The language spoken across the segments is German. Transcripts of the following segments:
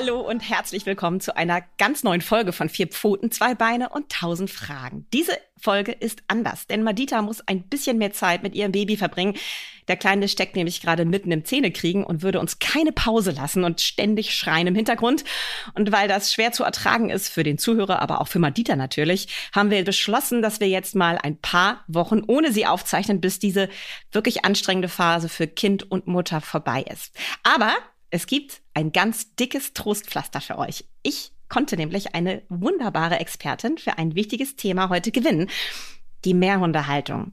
Hallo und herzlich willkommen zu einer ganz neuen Folge von Vier Pfoten, zwei Beine und tausend Fragen. Diese Folge ist anders, denn Madita muss ein bisschen mehr Zeit mit ihrem Baby verbringen. Der Kleine steckt nämlich gerade mitten im Zähnekriegen und würde uns keine Pause lassen und ständig schreien im Hintergrund. Und weil das schwer zu ertragen ist für den Zuhörer, aber auch für Madita natürlich, haben wir beschlossen, dass wir jetzt mal ein paar Wochen ohne sie aufzeichnen, bis diese wirklich anstrengende Phase für Kind und Mutter vorbei ist. Aber es gibt ein ganz dickes Trostpflaster für euch. Ich konnte nämlich eine wunderbare Expertin für ein wichtiges Thema heute gewinnen. Die Mehrhundehaltung.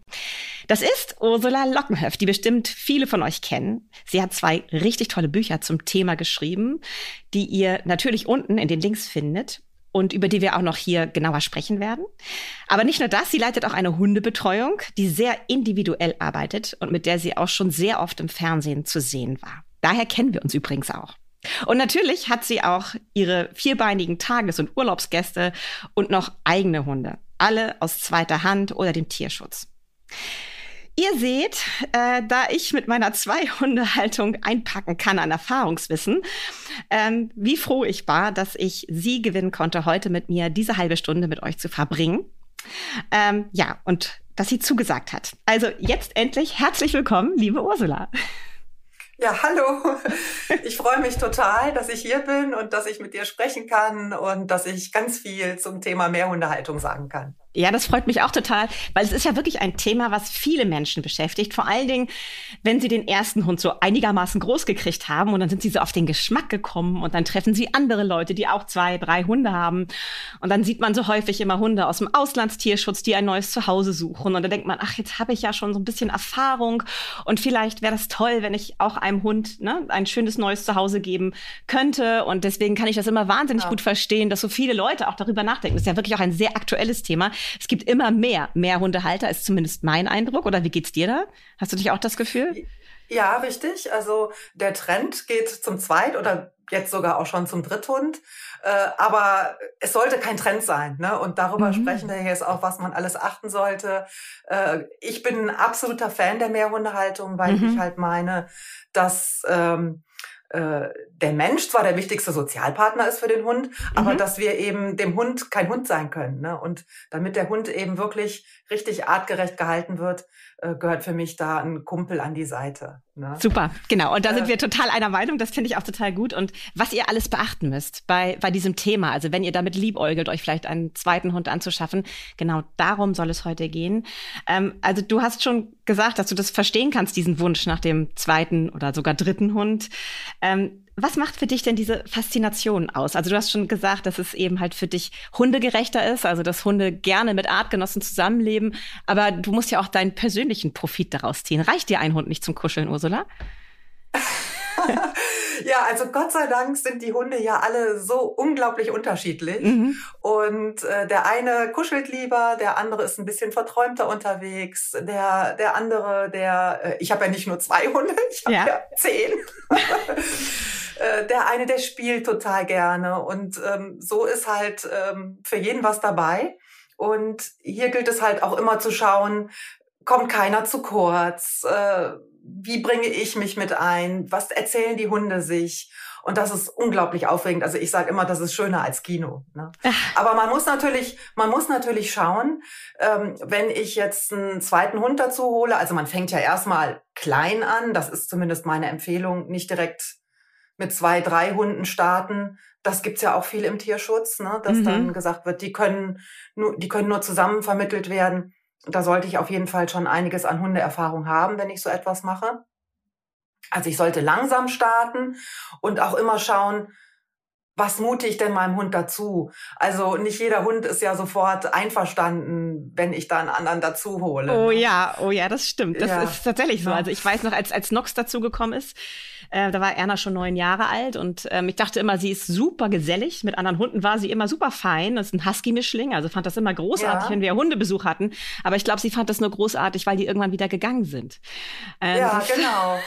Das ist Ursula Lockenhöft, die bestimmt viele von euch kennen. Sie hat zwei richtig tolle Bücher zum Thema geschrieben, die ihr natürlich unten in den Links findet und über die wir auch noch hier genauer sprechen werden. Aber nicht nur das, sie leitet auch eine Hundebetreuung, die sehr individuell arbeitet und mit der sie auch schon sehr oft im Fernsehen zu sehen war. Daher kennen wir uns übrigens auch. Und natürlich hat sie auch ihre vierbeinigen Tages- und Urlaubsgäste und noch eigene Hunde. Alle aus zweiter Hand oder dem Tierschutz. Ihr seht, äh, da ich mit meiner Zwei-Hunde-Haltung einpacken kann an Erfahrungswissen, ähm, wie froh ich war, dass ich sie gewinnen konnte, heute mit mir diese halbe Stunde mit euch zu verbringen. Ähm, ja, und dass sie zugesagt hat. Also jetzt endlich herzlich willkommen, liebe Ursula. Ja, hallo. Ich freue mich total, dass ich hier bin und dass ich mit dir sprechen kann und dass ich ganz viel zum Thema Mehrhundehaltung sagen kann. Ja, das freut mich auch total, weil es ist ja wirklich ein Thema, was viele Menschen beschäftigt. Vor allen Dingen, wenn sie den ersten Hund so einigermaßen groß gekriegt haben und dann sind sie so auf den Geschmack gekommen und dann treffen sie andere Leute, die auch zwei, drei Hunde haben. Und dann sieht man so häufig immer Hunde aus dem Auslandstierschutz, die ein neues Zuhause suchen. Und dann denkt man, ach, jetzt habe ich ja schon so ein bisschen Erfahrung und vielleicht wäre das toll, wenn ich auch einem Hund ne, ein schönes neues Zuhause geben könnte. Und deswegen kann ich das immer wahnsinnig ja. gut verstehen, dass so viele Leute auch darüber nachdenken. Das ist ja wirklich auch ein sehr aktuelles Thema. Es gibt immer mehr, mehr Hundehalter, ist zumindest mein Eindruck. Oder wie geht's dir da? Hast du dich auch das Gefühl? Ja, richtig. Also der Trend geht zum Zweit- oder jetzt sogar auch schon zum Dritthund. Äh, aber es sollte kein Trend sein. Ne? Und darüber mhm. sprechen wir jetzt auch, was man alles achten sollte. Äh, ich bin ein absoluter Fan der Mehrhundehaltung, weil mhm. ich halt meine, dass ähm, äh, der Mensch zwar der wichtigste Sozialpartner ist für den Hund, mhm. aber dass wir eben dem Hund kein Hund sein können. Ne? Und damit der Hund eben wirklich richtig artgerecht gehalten wird, äh, gehört für mich da ein Kumpel an die Seite. Ne? Super, genau. Und da sind äh, wir total einer Meinung. Das finde ich auch total gut. Und was ihr alles beachten müsst bei, bei diesem Thema, also wenn ihr damit liebäugelt, euch vielleicht einen zweiten Hund anzuschaffen, genau darum soll es heute gehen. Ähm, also du hast schon gesagt, dass du das verstehen kannst, diesen Wunsch nach dem zweiten oder sogar dritten Hund. Ähm, was macht für dich denn diese Faszination aus? Also du hast schon gesagt, dass es eben halt für dich hundegerechter ist, also dass Hunde gerne mit Artgenossen zusammenleben, aber du musst ja auch deinen persönlichen Profit daraus ziehen. Reicht dir ein Hund nicht zum Kuscheln, Ursula? ja, also Gott sei Dank sind die Hunde ja alle so unglaublich unterschiedlich. Mhm. Und äh, der eine kuschelt lieber, der andere ist ein bisschen verträumter unterwegs, der, der andere, der, äh, ich habe ja nicht nur zwei Hunde, ich habe ja. ja zehn. Äh, der eine, der spielt total gerne. Und ähm, so ist halt ähm, für jeden was dabei. Und hier gilt es halt auch immer zu schauen, kommt keiner zu kurz? Äh, wie bringe ich mich mit ein? Was erzählen die Hunde sich? Und das ist unglaublich aufregend. Also ich sage immer, das ist schöner als Kino. Ne? Aber man muss natürlich, man muss natürlich schauen, ähm, wenn ich jetzt einen zweiten Hund dazu hole. Also man fängt ja erstmal klein an. Das ist zumindest meine Empfehlung. Nicht direkt mit zwei, drei Hunden starten. Das gibt's ja auch viel im Tierschutz, ne? dass mhm. dann gesagt wird, die können nur, die können nur zusammen vermittelt werden. Da sollte ich auf jeden Fall schon einiges an Hundeerfahrung haben, wenn ich so etwas mache. Also ich sollte langsam starten und auch immer schauen, was mute ich denn meinem Hund dazu? Also nicht jeder Hund ist ja sofort einverstanden, wenn ich da einen anderen dazu hole. Oh ne? ja, oh ja, das stimmt. Das ja. ist tatsächlich so. Also ich weiß noch, als, als Nox dazugekommen ist, äh, da war Erna schon neun Jahre alt und ähm, ich dachte immer, sie ist super gesellig. Mit anderen Hunden war sie immer super fein. Das ist ein Husky-Mischling, also fand das immer großartig, ja. wenn wir Hundebesuch hatten. Aber ich glaube, sie fand das nur großartig, weil die irgendwann wieder gegangen sind. Ähm, ja, genau.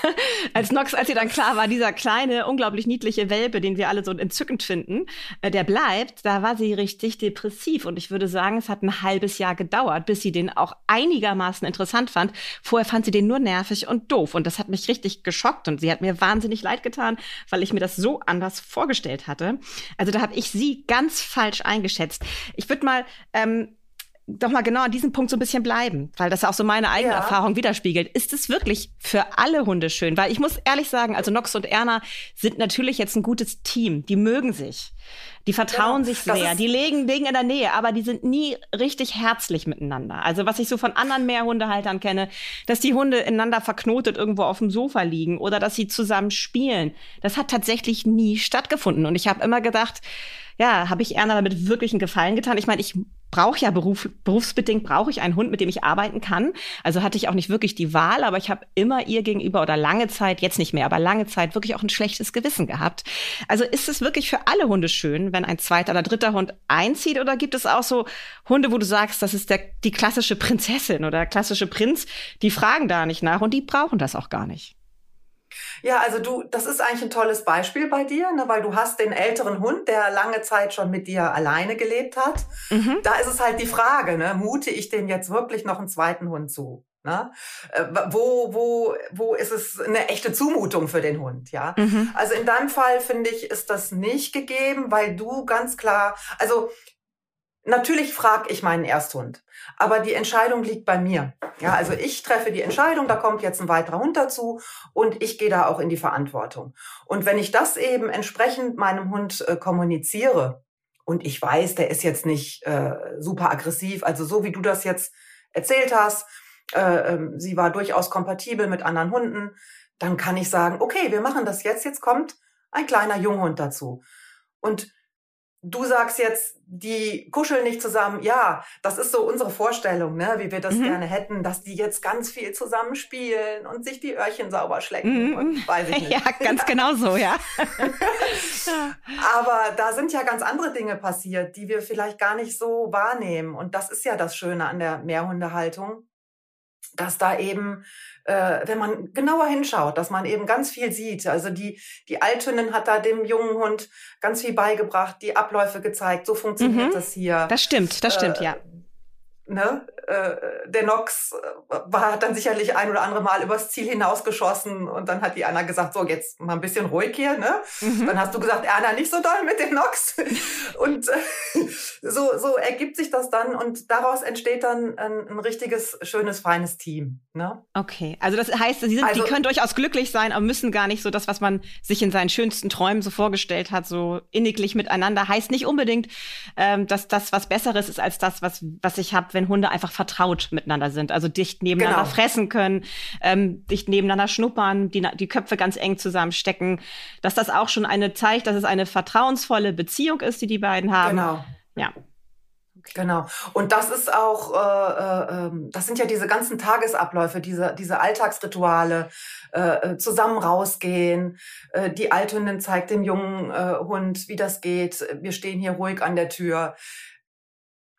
als Nox, als sie dann klar war, dieser kleine, unglaublich niedliche Welpe, den wir alle so entzückend finden, äh, der bleibt, da war sie richtig depressiv. Und ich würde sagen, es hat ein halbes Jahr gedauert, bis sie den auch einigermaßen interessant fand. Vorher fand sie den nur nervig und doof. Und das hat mich richtig geschockt. Und sie hat mir wahnsinnig leid getan, weil ich mir das so anders vorgestellt hatte. Also da habe ich sie ganz falsch eingeschätzt. Ich würde mal ähm, doch mal genau an diesem Punkt so ein bisschen bleiben, weil das auch so meine eigene ja. Erfahrung widerspiegelt. Ist es wirklich für alle Hunde schön? Weil ich muss ehrlich sagen, also Nox und Erna sind natürlich jetzt ein gutes Team. Die mögen sich. Die vertrauen genau. sich sehr. Die legen Dinge in der Nähe, aber die sind nie richtig herzlich miteinander. Also was ich so von anderen Mehrhundehaltern kenne, dass die Hunde ineinander verknotet irgendwo auf dem Sofa liegen oder dass sie zusammen spielen. Das hat tatsächlich nie stattgefunden. Und ich habe immer gedacht, ja, habe ich Erna damit wirklich einen Gefallen getan? Ich meine, ich brauche ja Beruf, berufsbedingt brauche ich einen Hund, mit dem ich arbeiten kann. Also hatte ich auch nicht wirklich die Wahl, aber ich habe immer ihr gegenüber oder lange Zeit, jetzt nicht mehr, aber lange Zeit wirklich auch ein schlechtes Gewissen gehabt. Also ist es wirklich für alle Hunde schön, wenn ein zweiter oder dritter Hund einzieht oder gibt es auch so Hunde, wo du sagst, das ist der, die klassische Prinzessin oder klassische Prinz, die fragen da nicht nach und die brauchen das auch gar nicht? Ja, also du, das ist eigentlich ein tolles Beispiel bei dir, ne, weil du hast den älteren Hund, der lange Zeit schon mit dir alleine gelebt hat. Mhm. Da ist es halt die Frage, ne, mute ich dem jetzt wirklich noch einen zweiten Hund zu? Ne? Äh, wo, wo, wo ist es eine echte Zumutung für den Hund, ja? Mhm. Also in deinem Fall finde ich, ist das nicht gegeben, weil du ganz klar, also Natürlich frage ich meinen Ersthund, aber die Entscheidung liegt bei mir. Ja, also ich treffe die Entscheidung, da kommt jetzt ein weiterer Hund dazu und ich gehe da auch in die Verantwortung. Und wenn ich das eben entsprechend meinem Hund äh, kommuniziere und ich weiß, der ist jetzt nicht äh, super aggressiv, also so wie du das jetzt erzählt hast, äh, äh, sie war durchaus kompatibel mit anderen Hunden, dann kann ich sagen, okay, wir machen das jetzt, jetzt kommt ein kleiner Junghund dazu. Und Du sagst jetzt, die kuscheln nicht zusammen. Ja, das ist so unsere Vorstellung, ne, wie wir das mhm. gerne hätten, dass die jetzt ganz viel zusammen spielen und sich die Öhrchen sauber schlecken mhm. und weiß ich nicht. Ja, ganz genau so, ja. Aber da sind ja ganz andere Dinge passiert, die wir vielleicht gar nicht so wahrnehmen. Und das ist ja das Schöne an der Mehrhundehaltung dass da eben, äh, wenn man genauer hinschaut, dass man eben ganz viel sieht. Also die, die Althündin hat da dem jungen Hund ganz viel beigebracht, die Abläufe gezeigt, so funktioniert mhm. das hier. Das stimmt, das stimmt, äh, ja. Ne? Äh, der Nox äh, war hat dann sicherlich ein oder andere Mal übers Ziel hinausgeschossen und dann hat die Anna gesagt, so jetzt mal ein bisschen ruhig hier, ne? Mhm. Dann hast du gesagt, Anna, nicht so doll mit dem Nox. und äh, so, so ergibt sich das dann und daraus entsteht dann ein, ein richtiges, schönes, feines Team. Ne? Okay, also das heißt, sie, sind, also, die können durchaus glücklich sein, aber müssen gar nicht so das, was man sich in seinen schönsten Träumen so vorgestellt hat, so inniglich miteinander. Heißt nicht unbedingt, ähm, dass das was Besseres ist als das, was, was ich habe, wenn Hunde einfach vertraut miteinander sind, also dicht nebeneinander genau. fressen können, ähm, dicht nebeneinander schnuppern, die, die Köpfe ganz eng zusammenstecken, dass das auch schon eine zeigt, dass es eine vertrauensvolle Beziehung ist, die die beiden haben. Genau. Ja. Genau. Und das ist auch, äh, äh, ähm, das sind ja diese ganzen Tagesabläufe, diese, diese Alltagsrituale, äh, äh zusammen rausgehen. Äh, die Althündin zeigt dem jungen äh, Hund, wie das geht. Wir stehen hier ruhig an der Tür.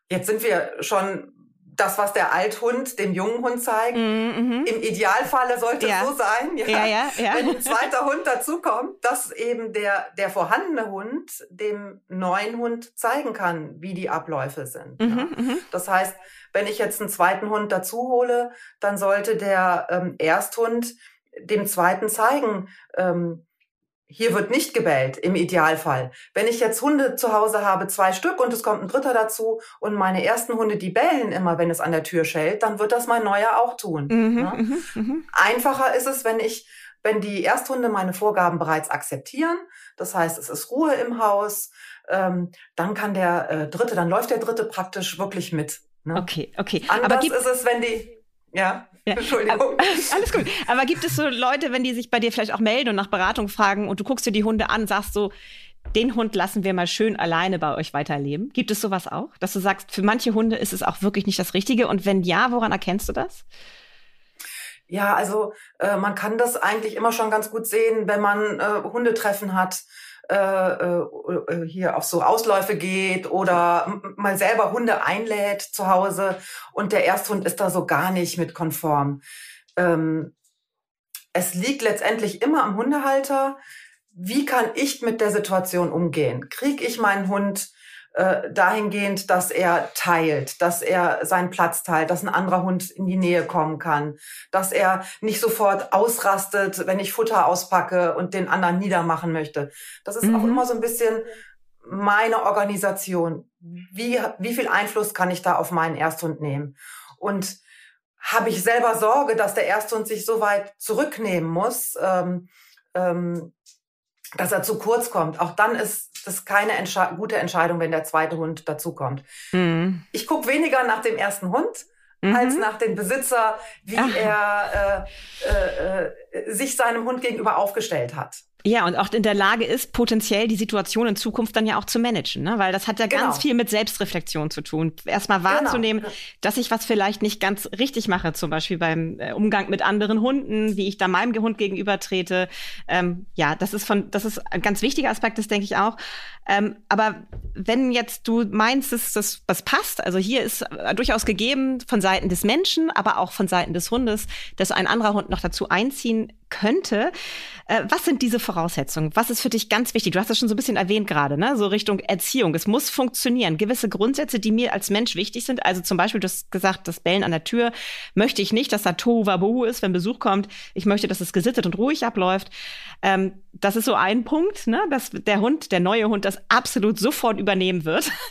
Jetzt sind wir schon das, was der Althund dem jungen Hund zeigt. Mm -hmm. Im Idealfalle sollte ja. es so sein, ja, ja, ja, ja. wenn ein zweiter Hund dazukommt, dass eben der, der vorhandene Hund dem neuen Hund zeigen kann, wie die Abläufe sind. Mm -hmm. Das heißt, wenn ich jetzt einen zweiten Hund dazu hole, dann sollte der ähm, Ersthund dem zweiten zeigen, ähm, hier wird nicht gebellt, im Idealfall. Wenn ich jetzt Hunde zu Hause habe, zwei Stück und es kommt ein dritter dazu und meine ersten Hunde, die bellen immer, wenn es an der Tür schellt, dann wird das mein neuer auch tun. Mhm, ne? mhm, mhm. Einfacher ist es, wenn ich, wenn die Ersthunde meine Vorgaben bereits akzeptieren. Das heißt, es ist Ruhe im Haus. Ähm, dann kann der äh, Dritte, dann läuft der Dritte praktisch wirklich mit. Ne? Okay, okay. Anders Aber ist es, wenn die, ja. Ja. Entschuldigung. Alles gut. Aber gibt es so Leute, wenn die sich bei dir vielleicht auch melden und nach Beratung fragen und du guckst dir die Hunde an, sagst so, den Hund lassen wir mal schön alleine bei euch weiterleben? Gibt es sowas auch, dass du sagst, für manche Hunde ist es auch wirklich nicht das Richtige? Und wenn ja, woran erkennst du das? Ja, also äh, man kann das eigentlich immer schon ganz gut sehen, wenn man äh, Hundetreffen hat, äh, äh, äh hier auf so Ausläufe geht oder mal selber Hunde einlädt zu Hause und der Ersthund ist da so gar nicht mit konform. Ähm, es liegt letztendlich immer am Hundehalter. Wie kann ich mit der Situation umgehen? Krieg ich meinen Hund äh, dahingehend, dass er teilt, dass er seinen Platz teilt, dass ein anderer Hund in die Nähe kommen kann, dass er nicht sofort ausrastet, wenn ich Futter auspacke und den anderen niedermachen möchte. Das ist mhm. auch immer so ein bisschen meine Organisation. Wie, wie viel Einfluss kann ich da auf meinen Ersthund nehmen? Und habe ich selber Sorge, dass der Ersthund sich so weit zurücknehmen muss, ähm, ähm, dass er zu kurz kommt. Auch dann ist das keine Entsche gute Entscheidung, wenn der zweite Hund dazukommt. Mhm. Ich gucke weniger nach dem ersten Hund, mhm. als nach dem Besitzer, wie Ach. er äh, äh, äh, sich seinem Hund gegenüber aufgestellt hat. Ja, und auch in der Lage ist, potenziell die Situation in Zukunft dann ja auch zu managen, ne? weil das hat ja genau. ganz viel mit Selbstreflexion zu tun. Erstmal wahrzunehmen, genau. dass ich was vielleicht nicht ganz richtig mache, zum Beispiel beim äh, Umgang mit anderen Hunden, wie ich da meinem Hund gegenüber trete. Ähm, ja, das ist von, das ist ein ganz wichtiger Aspekt, das denke ich auch. Ähm, aber wenn jetzt du meinst, dass das was passt, also hier ist äh, durchaus gegeben von Seiten des Menschen, aber auch von Seiten des Hundes, dass ein anderer Hund noch dazu einziehen könnte. Äh, was sind diese Voraussetzungen? Was ist für dich ganz wichtig? Du hast das schon so ein bisschen erwähnt gerade, ne? So Richtung Erziehung. Es muss funktionieren. Gewisse Grundsätze, die mir als Mensch wichtig sind. Also zum Beispiel, du hast gesagt, das Bellen an der Tür möchte ich nicht, dass da Tohu Wabohu ist, wenn Besuch kommt. Ich möchte, dass es gesittet und ruhig abläuft. Ähm, das ist so ein Punkt, ne? Dass der Hund, der neue Hund, das absolut sofort übernehmen wird.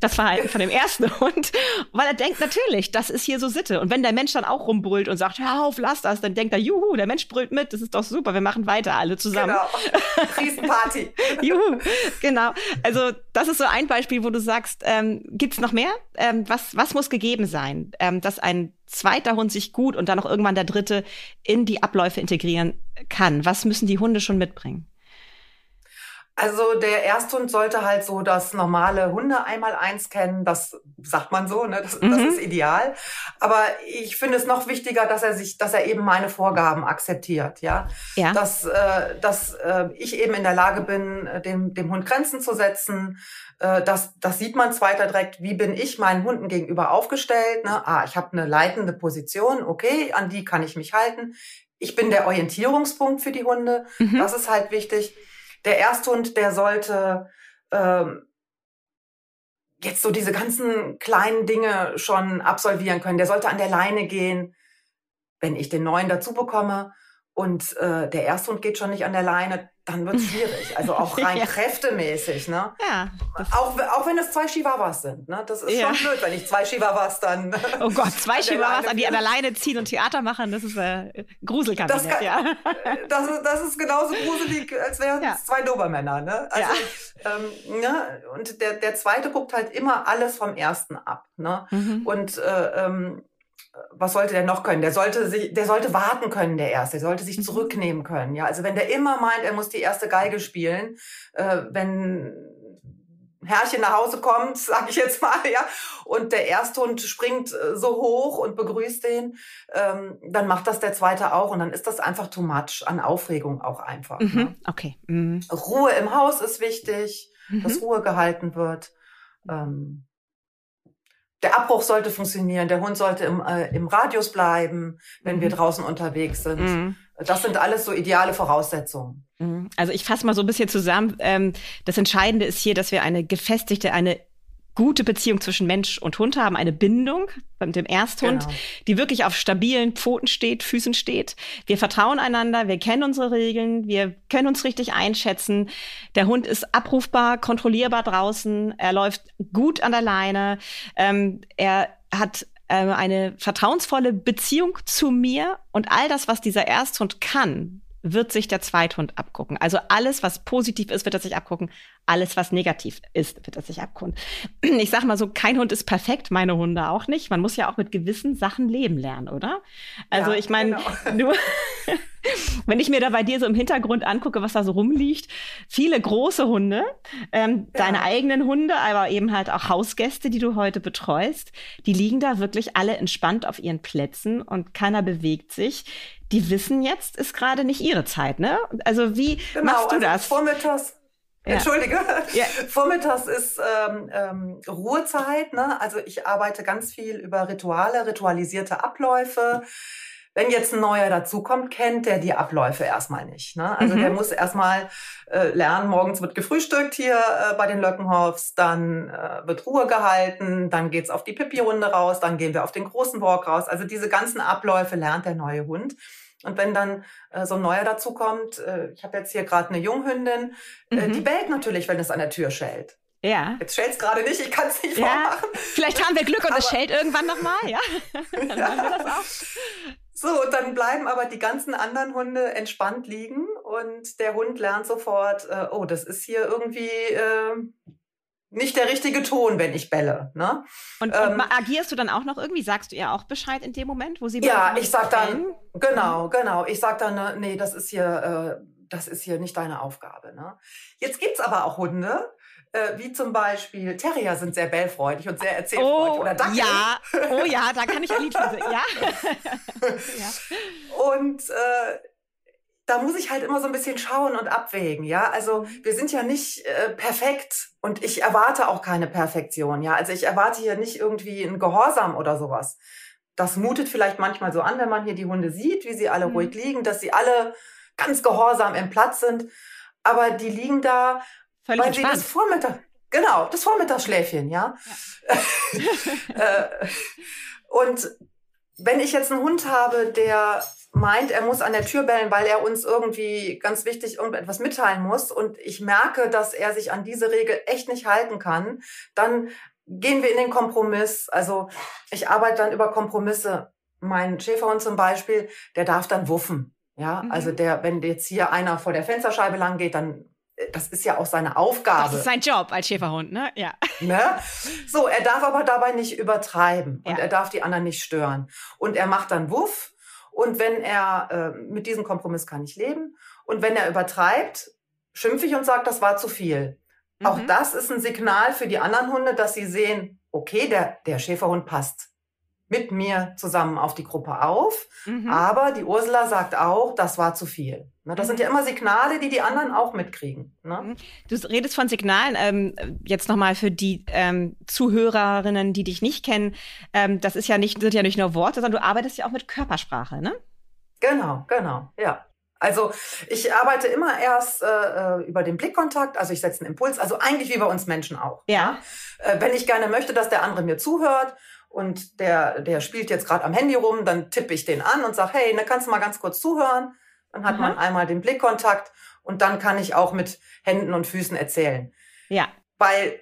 Das Verhalten von dem ersten Hund. Weil er denkt, natürlich, das ist hier so Sitte. Und wenn der Mensch dann auch rumbrüllt und sagt, hör auf, lass das, dann denkt er, juhu, der Mensch brüllt mit mit, das ist doch super, wir machen weiter alle zusammen. Genau. Riesenparty. Juhu, genau. Also das ist so ein Beispiel, wo du sagst, ähm, gibt es noch mehr? Ähm, was, was muss gegeben sein, ähm, dass ein zweiter Hund sich gut und dann auch irgendwann der dritte in die Abläufe integrieren kann? Was müssen die Hunde schon mitbringen? Also der Ersthund sollte halt so das normale Hunde einmal eins kennen, das sagt man so, ne? das, mhm. das ist ideal. Aber ich finde es noch wichtiger, dass er sich, dass er eben meine Vorgaben akzeptiert, ja, ja. dass äh, dass äh, ich eben in der Lage bin, dem dem Hund Grenzen zu setzen. Äh, das das sieht man zweiter direkt. Wie bin ich meinen Hunden gegenüber aufgestellt? Ne? Ah, ich habe eine leitende Position, okay, an die kann ich mich halten. Ich bin der Orientierungspunkt für die Hunde. Mhm. Das ist halt wichtig der Ersthund, der sollte ähm, jetzt so diese ganzen kleinen Dinge schon absolvieren können. Der sollte an der Leine gehen. Wenn ich den neuen dazu bekomme, und äh, der Ersthund geht schon nicht an der Leine, dann wird es schwierig. Also auch rein ja. kräftemäßig. Ne? Ja, auch, auch wenn es zwei Chihuahuas sind. Ne? Das ist ja. schon blöd, wenn ich zwei Chihuahuas dann. Oh Gott, zwei Chihuahuas, an die an der Leine ziehen und Theater machen, das ist äh, Gruselkabinett. Das, kann, ja. das, ist, das ist genauso gruselig, als wären es ja. zwei Dobermänner. Ne? Also, ja. Ähm, ne? Und der, der zweite guckt halt immer alles vom ersten ab. Ne? Mhm. Und äh, ähm, was sollte der noch können? Der sollte sich, der sollte warten können, der erste. Der sollte sich mhm. zurücknehmen können. Ja, also wenn der immer meint, er muss die erste Geige spielen, äh, wenn Herrchen nach Hause kommt, sag ich jetzt mal, ja, und der Ersthund springt äh, so hoch und begrüßt den, ähm, dann macht das der zweite auch und dann ist das einfach too much an Aufregung auch einfach. Mhm. Ne? Okay. Mhm. Ruhe im Haus ist wichtig, mhm. dass Ruhe gehalten wird. Ähm, der Abbruch sollte funktionieren, der Hund sollte im, äh, im Radius bleiben, wenn mhm. wir draußen unterwegs sind. Mhm. Das sind alles so ideale Voraussetzungen. Mhm. Also ich fasse mal so ein bisschen zusammen. Ähm, das Entscheidende ist hier, dass wir eine gefestigte, eine gute Beziehung zwischen Mensch und Hund haben, eine Bindung mit dem Ersthund, genau. die wirklich auf stabilen Pfoten steht, Füßen steht. Wir vertrauen einander, wir kennen unsere Regeln, wir können uns richtig einschätzen. Der Hund ist abrufbar, kontrollierbar draußen, er läuft gut an der Leine, ähm, er hat äh, eine vertrauensvolle Beziehung zu mir und all das, was dieser Ersthund kann, wird sich der Zweithund abgucken. Also alles, was positiv ist, wird er sich abgucken. Alles, was negativ ist, wird er sich abgucken. Ich sag mal so, kein Hund ist perfekt, meine Hunde auch nicht. Man muss ja auch mit gewissen Sachen leben lernen, oder? Also ja, ich meine, genau. nur Wenn ich mir da bei dir so im Hintergrund angucke, was da so rumliegt, viele große Hunde, ähm, ja. deine eigenen Hunde, aber eben halt auch Hausgäste, die du heute betreust, die liegen da wirklich alle entspannt auf ihren Plätzen und keiner bewegt sich. Die wissen jetzt, ist gerade nicht ihre Zeit, ne? Also wie genau, machst du also das? Vormittags ja. Entschuldige. Ja. Vormittags ist ähm, ähm, Ruhezeit. Ne? Also ich arbeite ganz viel über Rituale, ritualisierte Abläufe. Wenn jetzt ein neuer dazukommt, kennt der die Abläufe erstmal nicht. Ne? Also mhm. der muss erstmal äh, lernen, morgens wird gefrühstückt hier äh, bei den Löckenhoffs, dann äh, wird Ruhe gehalten, dann geht's auf die Pipi-Runde raus, dann gehen wir auf den großen Walk raus. Also diese ganzen Abläufe lernt der neue Hund. Und wenn dann äh, so ein neuer dazukommt, äh, ich habe jetzt hier gerade eine Junghündin, äh, mhm. die bellt natürlich, wenn es an der Tür schellt. Ja. Jetzt schellt es gerade nicht, ich kann es nicht ja. vormachen. Vielleicht haben wir Glück und es schellt irgendwann nochmal, ja. dann ja. wir das auch. So, und dann bleiben aber die ganzen anderen Hunde entspannt liegen und der Hund lernt sofort, äh, oh, das ist hier irgendwie äh, nicht der richtige Ton, wenn ich belle. Ne? Und, ähm, und agierst du dann auch noch irgendwie? Sagst du ihr auch Bescheid in dem Moment, wo sie Ja, ich sag dann, genau, genau. Ich sag dann, ne, nee, das ist hier, äh, das ist hier nicht deine Aufgabe. Ne? Jetzt gibt's aber auch Hunde, äh, wie zum Beispiel Terrier sind sehr bellfreudig und sehr erzählfreudig. Oh, oder Dackel. Ja, oh ja, da kann ich ein Lied für singen. Ja. ja. Und äh, da muss ich halt immer so ein bisschen schauen und abwägen, ja. Also wir sind ja nicht äh, perfekt und ich erwarte auch keine Perfektion, ja. Also ich erwarte hier nicht irgendwie ein Gehorsam oder sowas. Das mutet vielleicht manchmal so an, wenn man hier die Hunde sieht, wie sie alle mhm. ruhig liegen, dass sie alle ganz gehorsam im Platz sind. Aber die liegen da, Völlig weil entspannt. sie das Vormittag, genau, das Vormittagsschläfchen, ja. ja. Äh, und wenn ich jetzt einen Hund habe, der meint, er muss an der Tür bellen, weil er uns irgendwie ganz wichtig irgendetwas mitteilen muss und ich merke, dass er sich an diese Regel echt nicht halten kann, dann gehen wir in den Kompromiss. Also ich arbeite dann über Kompromisse. Mein Schäferhund zum Beispiel, der darf dann wuffen. Ja, mhm. also der, wenn jetzt hier einer vor der Fensterscheibe lang geht, dann das ist ja auch seine Aufgabe. Das ist sein Job als Schäferhund, ne? Ja. Ne? So, er darf aber dabei nicht übertreiben und ja. er darf die anderen nicht stören. Und er macht dann Wuff und wenn er, äh, mit diesem Kompromiss kann ich leben. Und wenn er übertreibt, schimpfe ich und sage, das war zu viel. Mhm. Auch das ist ein Signal für die anderen Hunde, dass sie sehen, okay, der, der Schäferhund passt mit mir zusammen auf die Gruppe auf. Mhm. Aber die Ursula sagt auch, das war zu viel. Ne, das mhm. sind ja immer Signale, die die anderen auch mitkriegen. Ne? Mhm. Du redest von Signalen. Ähm, jetzt nochmal für die ähm, Zuhörerinnen, die dich nicht kennen. Ähm, das ist ja nicht, sind ja nicht nur Worte, sondern du arbeitest ja auch mit Körpersprache, ne? Genau, genau, ja. Also ich arbeite immer erst äh, äh über den Blickkontakt, also ich setze einen Impuls, also eigentlich wie bei uns Menschen auch. Ja. ja? Äh, wenn ich gerne möchte, dass der andere mir zuhört und der, der spielt jetzt gerade am Handy rum, dann tippe ich den an und sage, hey, ne, kannst du mal ganz kurz zuhören? Dann hat mhm. man einmal den Blickkontakt und dann kann ich auch mit Händen und Füßen erzählen. Ja. Weil,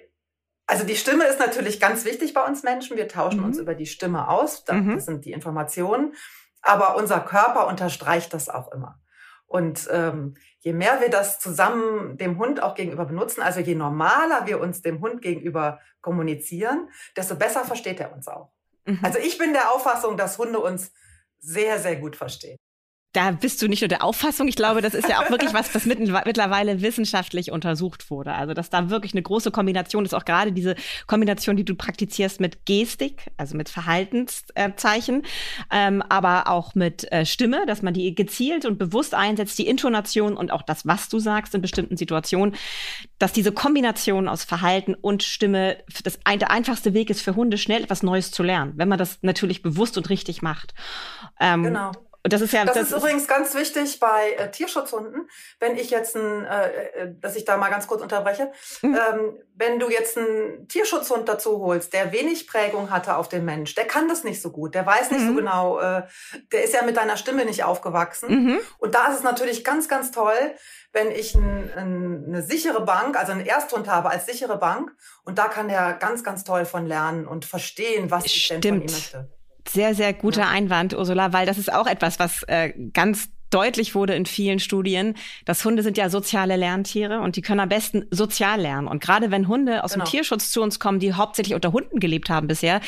also die Stimme ist natürlich ganz wichtig bei uns Menschen. Wir tauschen mhm. uns über die Stimme aus. Das mhm. sind die Informationen. Aber unser Körper unterstreicht das auch immer. Und ähm, je mehr wir das zusammen dem Hund auch gegenüber benutzen, also je normaler wir uns dem Hund gegenüber kommunizieren, desto besser versteht er uns auch. Mhm. Also ich bin der Auffassung, dass Hunde uns sehr, sehr gut verstehen da bist du nicht nur der Auffassung, ich glaube, das ist ja auch wirklich was, was mittlerweile wissenschaftlich untersucht wurde. Also, dass da wirklich eine große Kombination ist, auch gerade diese Kombination, die du praktizierst mit Gestik, also mit Verhaltenszeichen, ähm, aber auch mit äh, Stimme, dass man die gezielt und bewusst einsetzt, die Intonation und auch das, was du sagst in bestimmten Situationen, dass diese Kombination aus Verhalten und Stimme das ein, der einfachste Weg ist für Hunde, schnell etwas Neues zu lernen, wenn man das natürlich bewusst und richtig macht. Ähm, genau. Und das ist ja das, das ist übrigens ganz wichtig bei äh, Tierschutzhunden, wenn ich jetzt ein, äh, äh, dass ich da mal ganz kurz unterbreche, mhm. ähm, wenn du jetzt einen Tierschutzhund dazu holst, der wenig Prägung hatte auf den Mensch, der kann das nicht so gut, der weiß nicht mhm. so genau, äh, der ist ja mit deiner Stimme nicht aufgewachsen. Mhm. Und da ist es natürlich ganz, ganz toll, wenn ich ein, ein, eine sichere Bank, also einen Ersthund habe als sichere Bank, und da kann der ganz, ganz toll von lernen und verstehen, was Stimmt. ich denn von ihm möchte. Sehr, sehr guter ja. Einwand, Ursula, weil das ist auch etwas, was äh, ganz deutlich wurde in vielen Studien, dass Hunde sind ja soziale Lerntiere und die können am besten sozial lernen. Und gerade wenn Hunde aus genau. dem Tierschutz zu uns kommen, die hauptsächlich unter Hunden gelebt haben bisher,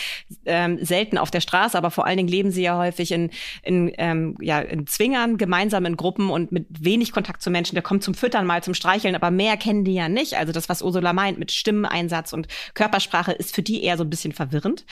ähm, selten auf der Straße, aber vor allen Dingen leben sie ja häufig in, in, ähm, ja, in Zwingern, gemeinsam in Gruppen und mit wenig Kontakt zu Menschen. Der kommt zum Füttern mal, zum Streicheln, aber mehr kennen die ja nicht. Also das, was Ursula meint mit Stimmeneinsatz und Körpersprache, ist für die eher so ein bisschen verwirrend.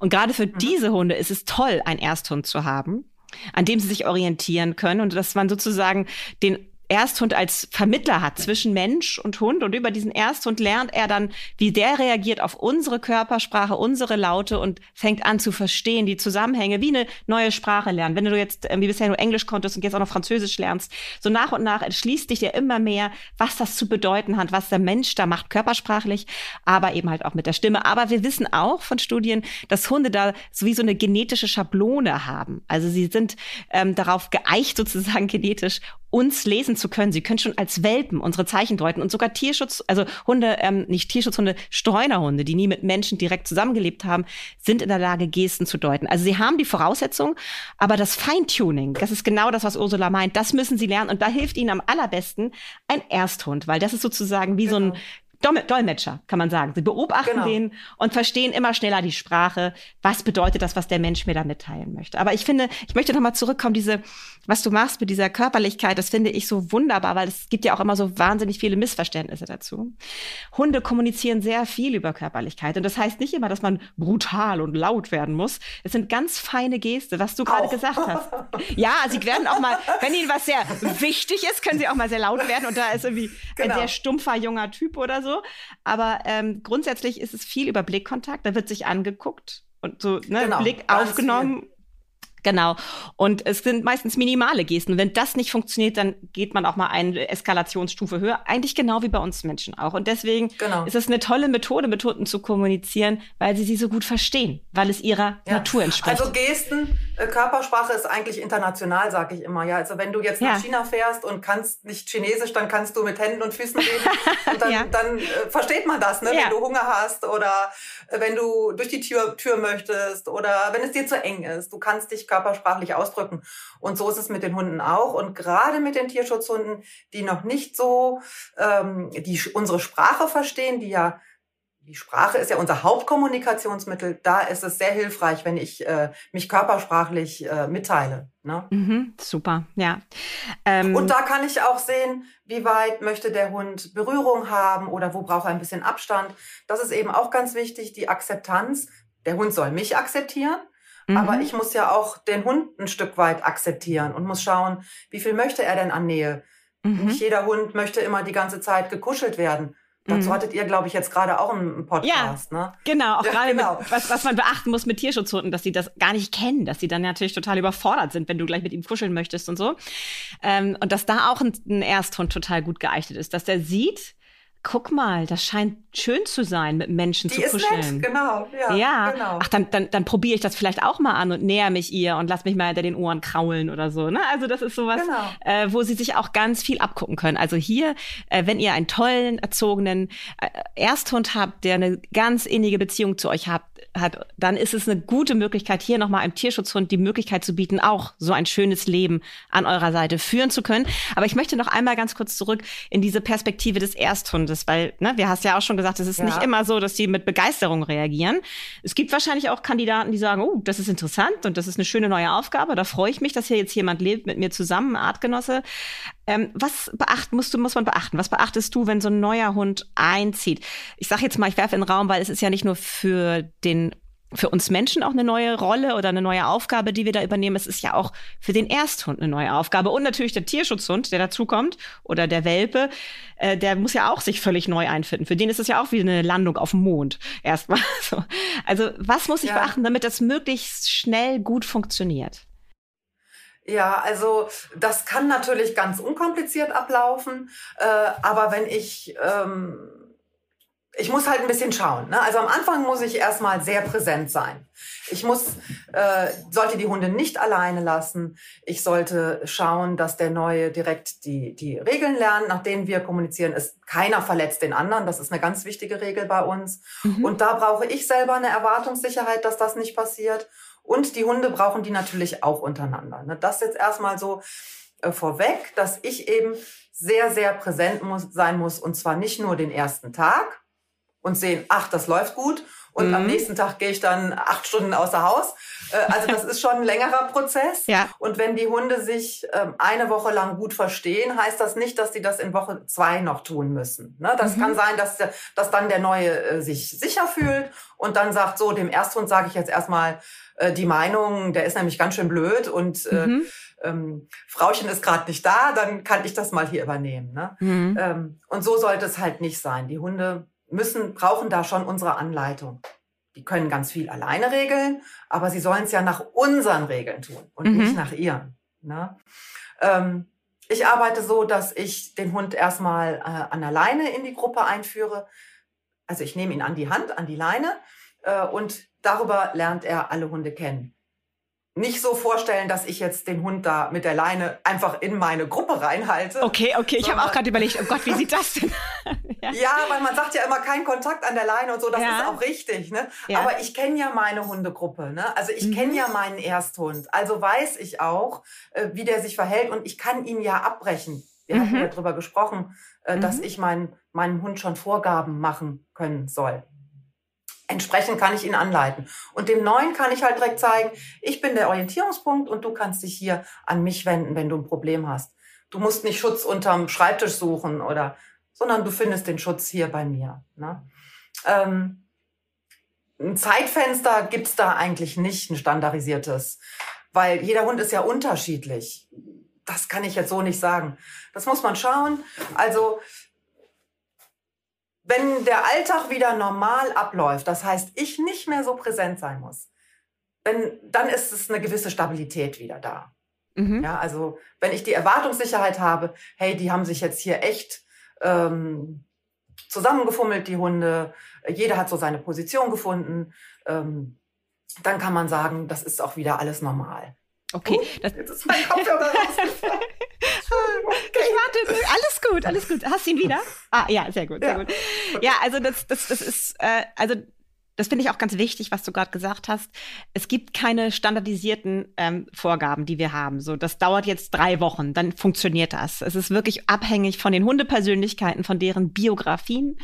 Und gerade für mhm. diese Hunde ist es toll, einen Ersthund zu haben an dem sie sich orientieren können. Und dass man sozusagen den Ersthund als Vermittler hat zwischen Mensch und Hund und über diesen Ersthund lernt er dann, wie der reagiert auf unsere Körpersprache, unsere Laute und fängt an zu verstehen, die Zusammenhänge, wie eine neue Sprache lernen. Wenn du jetzt wie bisher nur Englisch konntest und jetzt auch noch Französisch lernst, so nach und nach entschließt dich ja immer mehr, was das zu bedeuten hat, was der Mensch da macht, körpersprachlich, aber eben halt auch mit der Stimme. Aber wir wissen auch von Studien, dass Hunde da sowieso eine genetische Schablone haben. Also sie sind ähm, darauf geeicht sozusagen genetisch, uns lesen zu können. Sie können schon als Welpen unsere Zeichen deuten und sogar Tierschutz, also Hunde, ähm, nicht Tierschutzhunde, Streunerhunde, die nie mit Menschen direkt zusammengelebt haben, sind in der Lage, Gesten zu deuten. Also sie haben die Voraussetzung, aber das Feintuning, das ist genau das, was Ursula meint, das müssen sie lernen und da hilft ihnen am allerbesten ein Ersthund, weil das ist sozusagen wie genau. so ein genau. Dolmetscher, kann man sagen. Sie beobachten genau. den und verstehen immer schneller die Sprache. Was bedeutet das, was der Mensch mir da mitteilen möchte? Aber ich finde, ich möchte nochmal zurückkommen, diese, was du machst mit dieser Körperlichkeit, das finde ich so wunderbar, weil es gibt ja auch immer so wahnsinnig viele Missverständnisse dazu. Hunde kommunizieren sehr viel über Körperlichkeit und das heißt nicht immer, dass man brutal und laut werden muss. Es sind ganz feine Geste, was du gerade gesagt hast. Ja, sie werden auch mal, wenn ihnen was sehr wichtig ist, können sie auch mal sehr laut werden und da ist irgendwie genau. ein sehr stumpfer junger Typ oder so. Aber ähm, grundsätzlich ist es viel über Blickkontakt. Da wird sich angeguckt und so ne, genau, Blick aufgenommen Genau. Und es sind meistens minimale Gesten. wenn das nicht funktioniert, dann geht man auch mal eine Eskalationsstufe höher. Eigentlich genau wie bei uns Menschen auch. Und deswegen genau. ist es eine tolle Methode, mit Hunden zu kommunizieren, weil sie sie so gut verstehen, weil es ihrer ja. Natur entspricht. Also Gesten, Körpersprache ist eigentlich international, sage ich immer. Ja, also wenn du jetzt nach ja. China fährst und kannst nicht Chinesisch, dann kannst du mit Händen und Füßen reden. und dann, ja. dann äh, versteht man das, ne? wenn du Hunger hast oder äh, wenn du durch die Tür, Tür möchtest oder wenn es dir zu eng ist. Du kannst dich körpersprachlich ausdrücken. Und so ist es mit den Hunden auch. Und gerade mit den Tierschutzhunden, die noch nicht so ähm, die unsere Sprache verstehen, die ja die Sprache ist ja unser Hauptkommunikationsmittel. Da ist es sehr hilfreich, wenn ich äh, mich körpersprachlich äh, mitteile. Ne? Mhm, super, ja. Ähm, und da kann ich auch sehen, wie weit möchte der Hund Berührung haben oder wo braucht er ein bisschen Abstand. Das ist eben auch ganz wichtig, die Akzeptanz. Der Hund soll mich akzeptieren. Mhm. Aber ich muss ja auch den Hund ein Stück weit akzeptieren und muss schauen, wie viel möchte er denn an Nähe. Mhm. Nicht jeder Hund möchte immer die ganze Zeit gekuschelt werden. Dazu mhm. hattet ihr, glaube ich, jetzt gerade auch einen Podcast, ja, ne? Genau, auch ja, gerade genau. Mit, was, was man beachten muss mit Tierschutzhunden, dass sie das gar nicht kennen, dass sie dann natürlich total überfordert sind, wenn du gleich mit ihm kuscheln möchtest und so. Ähm, und dass da auch ein, ein Ersthund total gut geeignet ist, dass der sieht, guck mal, das scheint schön zu sein, mit Menschen Die zu kuscheln. Ist nett, genau, ja. ja. Genau. Ach, dann, dann, dann probiere ich das vielleicht auch mal an und näher mich ihr und lass mich mal hinter den Ohren kraulen oder so. Ne? Also das ist sowas, genau. äh, wo sie sich auch ganz viel abgucken können. Also hier, äh, wenn ihr einen tollen, erzogenen äh, Ersthund habt, der eine ganz innige Beziehung zu euch habt, hat, dann ist es eine gute Möglichkeit, hier nochmal einem Tierschutzhund die Möglichkeit zu bieten, auch so ein schönes Leben an eurer Seite führen zu können. Aber ich möchte noch einmal ganz kurz zurück in diese Perspektive des Ersthundes, weil, ne, wir hast ja auch schon gesagt, es ist ja. nicht immer so, dass die mit Begeisterung reagieren. Es gibt wahrscheinlich auch Kandidaten, die sagen, oh, das ist interessant und das ist eine schöne neue Aufgabe. Da freue ich mich, dass hier jetzt jemand lebt mit mir zusammen, Artgenosse. Ähm, was beachten musst du, muss man beachten? Was beachtest du, wenn so ein neuer Hund einzieht? Ich sage jetzt mal, ich werfe in den Raum, weil es ist ja nicht nur für den für uns Menschen auch eine neue Rolle oder eine neue Aufgabe, die wir da übernehmen. Es ist ja auch für den Ersthund eine neue Aufgabe und natürlich der Tierschutzhund, der dazukommt oder der Welpe, äh, der muss ja auch sich völlig neu einfinden. Für den ist es ja auch wie eine Landung auf dem Mond erstmal. So. Also was muss ich ja. beachten, damit das möglichst schnell gut funktioniert? Ja, also das kann natürlich ganz unkompliziert ablaufen, äh, aber wenn ich ähm, ich muss halt ein bisschen schauen. Ne? Also am Anfang muss ich erstmal sehr präsent sein. Ich muss, äh, sollte die Hunde nicht alleine lassen. Ich sollte schauen, dass der Neue direkt die, die Regeln lernt, nach denen wir kommunizieren. Es, keiner verletzt den anderen. Das ist eine ganz wichtige Regel bei uns. Mhm. Und da brauche ich selber eine Erwartungssicherheit, dass das nicht passiert. Und die Hunde brauchen die natürlich auch untereinander. Ne? Das jetzt erstmal so äh, vorweg, dass ich eben sehr, sehr präsent muss, sein muss. Und zwar nicht nur den ersten Tag und sehen, ach, das läuft gut. Und mhm. am nächsten Tag gehe ich dann acht Stunden außer Haus. Äh, also das ist schon ein längerer Prozess. Ja. Und wenn die Hunde sich ähm, eine Woche lang gut verstehen, heißt das nicht, dass sie das in Woche zwei noch tun müssen. Ne? Das mhm. kann sein, dass, dass dann der Neue äh, sich sicher fühlt und dann sagt, so, dem Ersthund sage ich jetzt erstmal äh, die Meinung, der ist nämlich ganz schön blöd und mhm. ähm, Frauchen ist gerade nicht da, dann kann ich das mal hier übernehmen. Ne? Mhm. Ähm, und so sollte es halt nicht sein. Die Hunde müssen, brauchen da schon unsere Anleitung. Die können ganz viel alleine regeln, aber sie sollen es ja nach unseren Regeln tun und mhm. nicht nach ihren. Ne? Ähm, ich arbeite so, dass ich den Hund erstmal äh, an der Leine in die Gruppe einführe. Also ich nehme ihn an die Hand, an die Leine äh, und darüber lernt er alle Hunde kennen nicht so vorstellen, dass ich jetzt den Hund da mit der Leine einfach in meine Gruppe reinhalte. Okay, okay, ich habe auch gerade überlegt, oh Gott, wie sieht das denn? ja. ja, weil man sagt ja immer kein Kontakt an der Leine und so, das ja. ist auch richtig. Ne? Ja. Aber ich kenne ja meine Hundegruppe. Ne? Also ich mhm. kenne ja meinen Ersthund. Also weiß ich auch, äh, wie der sich verhält und ich kann ihn ja abbrechen. Wir mhm. hatten ja darüber gesprochen, äh, dass mhm. ich mein, meinem Hund schon Vorgaben machen können soll. Entsprechend kann ich ihn anleiten. Und dem Neuen kann ich halt direkt zeigen, ich bin der Orientierungspunkt und du kannst dich hier an mich wenden, wenn du ein Problem hast. Du musst nicht Schutz unterm Schreibtisch suchen oder, sondern du findest den Schutz hier bei mir. Ne? Ähm, ein Zeitfenster gibt's da eigentlich nicht, ein standardisiertes, weil jeder Hund ist ja unterschiedlich. Das kann ich jetzt so nicht sagen. Das muss man schauen. Also wenn der Alltag wieder normal abläuft, das heißt, ich nicht mehr so präsent sein muss, wenn, dann ist es eine gewisse Stabilität wieder da. Mhm. Ja, also wenn ich die Erwartungssicherheit habe, hey, die haben sich jetzt hier echt ähm, zusammengefummelt, die Hunde, jeder hat so seine Position gefunden, ähm, dann kann man sagen, das ist auch wieder alles normal. Okay. Uh, das jetzt ist mein Kopfhörer rausgefallen. Ich warte, alles gut, alles gut. Hast du ihn wieder? Ah, ja, sehr gut, sehr ja. gut. Ja, also das, das, das ist, äh, also das finde ich auch ganz wichtig, was du gerade gesagt hast. Es gibt keine standardisierten ähm, Vorgaben, die wir haben. So, das dauert jetzt drei Wochen, dann funktioniert das. Es ist wirklich abhängig von den Hundepersönlichkeiten, von deren Biografien,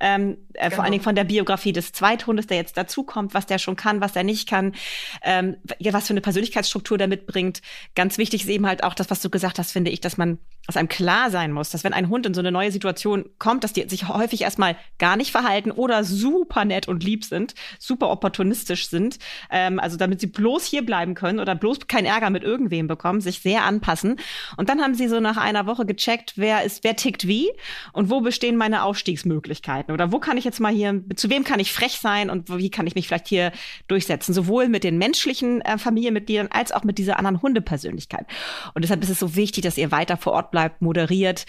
ähm, äh, genau. vor allen Dingen von der Biografie des Zweithundes, der jetzt dazukommt, was der schon kann, was der nicht kann, ähm, was für eine Persönlichkeitsstruktur der mitbringt. Ganz wichtig ist eben halt auch das, was du gesagt hast, finde ich, dass man, dass einem klar sein muss, dass wenn ein Hund in so eine neue Situation kommt, dass die sich häufig erstmal gar nicht verhalten oder super nett und lieb sind super opportunistisch sind, ähm, also damit sie bloß hier bleiben können oder bloß keinen Ärger mit irgendwem bekommen, sich sehr anpassen. Und dann haben sie so nach einer Woche gecheckt, wer ist, wer tickt wie und wo bestehen meine Aufstiegsmöglichkeiten oder wo kann ich jetzt mal hier, zu wem kann ich frech sein und wie kann ich mich vielleicht hier durchsetzen, sowohl mit den menschlichen äh, Familienmitgliedern als auch mit dieser anderen Hundepersönlichkeit. Und deshalb ist es so wichtig, dass ihr weiter vor Ort bleibt, moderiert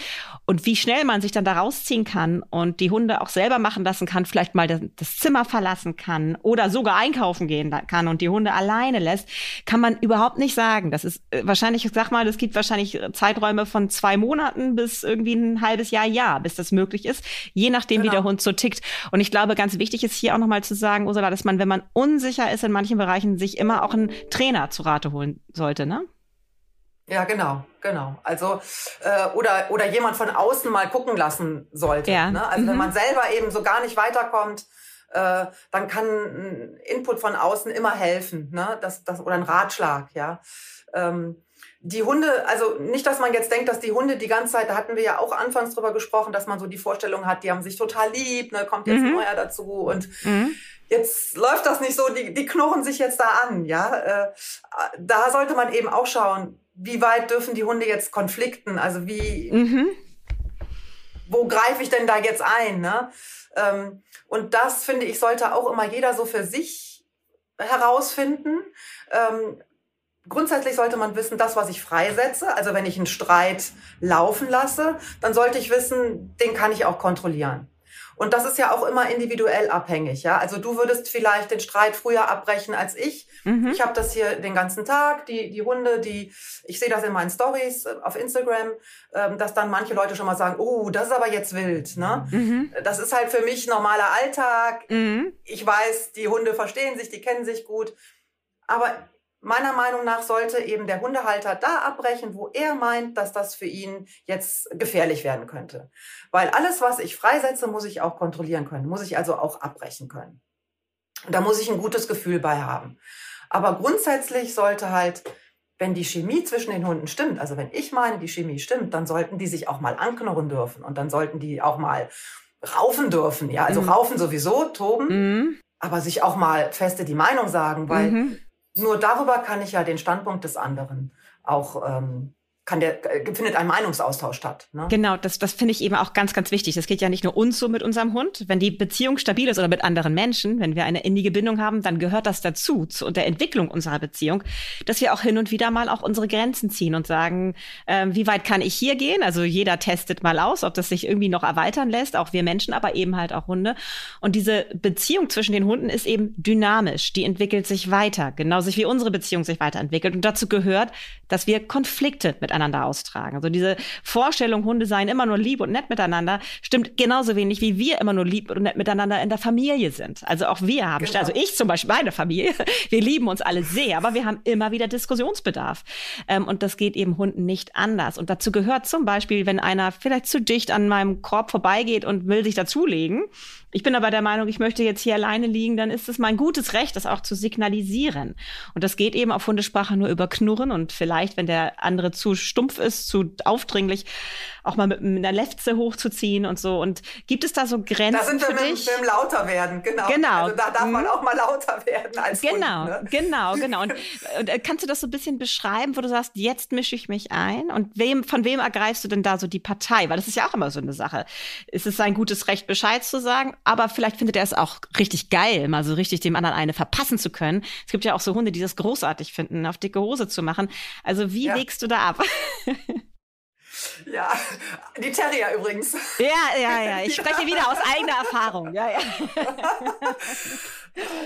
und wie schnell man sich dann da rausziehen kann und die Hunde auch selber machen lassen kann, vielleicht mal das, das Zimmer verlassen lassen kann oder sogar einkaufen gehen kann und die Hunde alleine lässt, kann man überhaupt nicht sagen. Das ist äh, wahrscheinlich, ich sag mal, es gibt wahrscheinlich Zeiträume von zwei Monaten bis irgendwie ein halbes Jahr, Jahr, bis das möglich ist, je nachdem, genau. wie der Hund so tickt. Und ich glaube, ganz wichtig ist hier auch nochmal zu sagen, Ursula, dass man, wenn man unsicher ist in manchen Bereichen, sich immer auch einen Trainer zu Rate holen sollte, ne? Ja, genau, genau. Also äh, oder oder jemand von außen mal gucken lassen sollte. Ja. Ne? Also mhm. wenn man selber eben so gar nicht weiterkommt, äh, dann kann ein Input von außen immer helfen, ne? das, das, oder ein Ratschlag, ja. Ähm, die Hunde, also nicht, dass man jetzt denkt, dass die Hunde die ganze Zeit, da hatten wir ja auch anfangs drüber gesprochen, dass man so die Vorstellung hat, die haben sich total lieb, ne, kommt jetzt mhm. neuer dazu und mhm. jetzt läuft das nicht so, die, die knurren sich jetzt da an, ja. Äh, da sollte man eben auch schauen, wie weit dürfen die Hunde jetzt konflikten, also wie, mhm. wo greife ich denn da jetzt ein, ne? Ähm, und das, finde ich, sollte auch immer jeder so für sich herausfinden. Ähm, grundsätzlich sollte man wissen, das, was ich freisetze, also wenn ich einen Streit laufen lasse, dann sollte ich wissen, den kann ich auch kontrollieren. Und das ist ja auch immer individuell abhängig. Ja? Also du würdest vielleicht den Streit früher abbrechen als ich. Mhm. Ich habe das hier den ganzen Tag, die, die Hunde, die, ich sehe das in meinen Stories äh, auf Instagram, ähm, dass dann manche Leute schon mal sagen, oh, das ist aber jetzt wild. Ne? Mhm. Das ist halt für mich normaler Alltag. Mhm. Ich weiß, die Hunde verstehen sich, die kennen sich gut. Aber meiner Meinung nach sollte eben der Hundehalter da abbrechen, wo er meint, dass das für ihn jetzt gefährlich werden könnte. Weil alles, was ich freisetze, muss ich auch kontrollieren können, muss ich also auch abbrechen können. Und da muss ich ein gutes Gefühl bei haben. Aber grundsätzlich sollte halt, wenn die Chemie zwischen den Hunden stimmt, also wenn ich meine, die Chemie stimmt, dann sollten die sich auch mal anknurren dürfen und dann sollten die auch mal raufen dürfen. Ja, also mhm. raufen sowieso, toben, mhm. aber sich auch mal feste die Meinung sagen, weil mhm. Nur darüber kann ich ja den Standpunkt des anderen auch ähm, kann der, äh, findet ein Meinungsaustausch statt. Ne? Genau, das, das finde ich eben auch ganz, ganz wichtig. Das geht ja nicht nur uns so mit unserem Hund. Wenn die Beziehung stabil ist oder mit anderen Menschen, wenn wir eine innige Bindung haben, dann gehört das dazu, zu der Entwicklung unserer Beziehung, dass wir auch hin und wieder mal auch unsere Grenzen ziehen und sagen, äh, wie weit kann ich hier gehen? Also jeder testet mal aus, ob das sich irgendwie noch erweitern lässt, auch wir Menschen, aber eben halt auch Hunde. Und diese Beziehung zwischen den Hunden ist eben dynamisch. Die entwickelt sich weiter, genauso wie unsere Beziehung sich weiterentwickelt. Und dazu gehört, dass wir Konflikte mit miteinander austragen. Also diese Vorstellung, Hunde seien immer nur lieb und nett miteinander, stimmt genauso wenig, wie wir immer nur lieb und nett miteinander in der Familie sind. Also auch wir haben, genau. also ich zum Beispiel, meine Familie, wir lieben uns alle sehr, aber wir haben immer wieder Diskussionsbedarf. Ähm, und das geht eben Hunden nicht anders. Und dazu gehört zum Beispiel, wenn einer vielleicht zu dicht an meinem Korb vorbeigeht und will sich dazulegen, ich bin aber der Meinung, ich möchte jetzt hier alleine liegen, dann ist es mein gutes Recht, das auch zu signalisieren. Und das geht eben auf Hundesprache nur über Knurren und vielleicht, wenn der andere zu stumpf ist, zu aufdringlich, auch mal mit, einer Lefze hochzuziehen und so. Und gibt es da so Grenzen Da sind wir mit, dich? mit dem lauter werden, genau. Genau. Also da darf man mhm. auch mal lauter werden als Genau, Hund, ne? genau, genau. Und, und, äh, kannst du das so ein bisschen beschreiben, wo du sagst, jetzt mische ich mich ein? Und wem, von wem ergreifst du denn da so die Partei? Weil das ist ja auch immer so eine Sache. Ist es sein gutes Recht, Bescheid zu sagen? Aber vielleicht findet er es auch richtig geil, mal so richtig dem anderen eine verpassen zu können. Es gibt ja auch so Hunde, die das großartig finden, auf dicke Hose zu machen. Also wie ja. legst du da ab? Ja, die Terrier übrigens. Ja, ja, ja. Ich spreche wieder aus eigener Erfahrung. Ja, ja.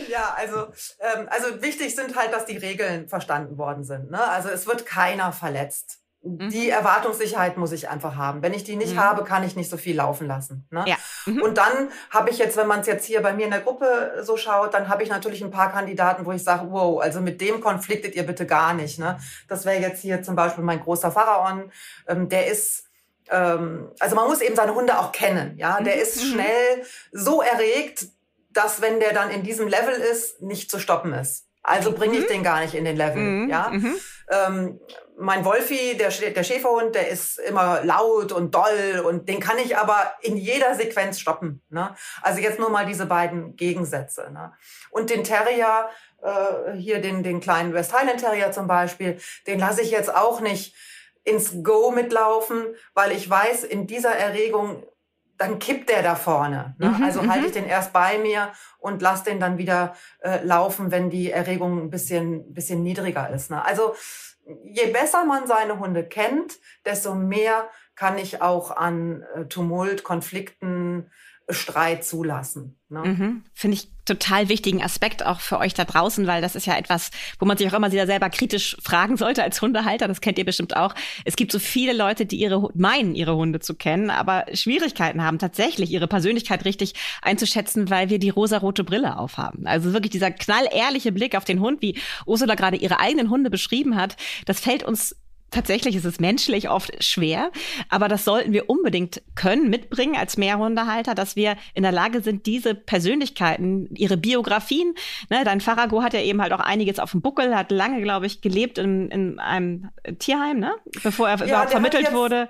ja also, ähm, also wichtig sind halt, dass die Regeln verstanden worden sind. Ne? Also es wird keiner verletzt. Mhm. Die Erwartungssicherheit muss ich einfach haben. Wenn ich die nicht mhm. habe, kann ich nicht so viel laufen lassen. Ne? Ja. Mhm. Und dann habe ich jetzt, wenn man es jetzt hier bei mir in der Gruppe so schaut, dann habe ich natürlich ein paar Kandidaten, wo ich sage, wow, also mit dem konfliktet ihr bitte gar nicht. Ne? Das wäre jetzt hier zum Beispiel mein großer Pharaon. Ähm, der ist ähm, also man muss eben seine Hunde auch kennen. Ja, der mhm. ist mhm. schnell so erregt, dass wenn der dann in diesem Level ist, nicht zu stoppen ist. Also bringe ich mhm. den gar nicht in den Level. Mhm. Ja. Mhm. Ähm, mein Wolfi, der, der Schäferhund, der ist immer laut und doll und den kann ich aber in jeder Sequenz stoppen. Ne? Also jetzt nur mal diese beiden Gegensätze. Ne? Und den Terrier, äh, hier den, den kleinen West Highland Terrier zum Beispiel, den lasse ich jetzt auch nicht ins Go mitlaufen, weil ich weiß, in dieser Erregung dann kippt der da vorne. Ne? Mhm, also halte ich mhm. den erst bei mir und lass den dann wieder äh, laufen, wenn die Erregung ein bisschen, bisschen niedriger ist. Ne? Also je besser man seine Hunde kennt, desto mehr kann ich auch an äh, Tumult, Konflikten, Streit zulassen. Ne? Mhm. Finde ich total wichtigen Aspekt auch für euch da draußen, weil das ist ja etwas, wo man sich auch immer wieder selber kritisch fragen sollte als Hundehalter. Das kennt ihr bestimmt auch. Es gibt so viele Leute, die ihre meinen, ihre Hunde zu kennen, aber Schwierigkeiten haben, tatsächlich ihre Persönlichkeit richtig einzuschätzen, weil wir die rosarote Brille aufhaben. Also wirklich dieser knallehrliche Blick auf den Hund, wie Ursula gerade ihre eigenen Hunde beschrieben hat, das fällt uns tatsächlich ist es menschlich oft schwer, aber das sollten wir unbedingt können, mitbringen als Mehrhundehalter, dass wir in der Lage sind, diese Persönlichkeiten, ihre Biografien, ne, dein Farago hat ja eben halt auch einiges auf dem Buckel, hat lange, glaube ich, gelebt in, in einem Tierheim, ne, bevor er ja, überhaupt vermittelt jetzt, wurde.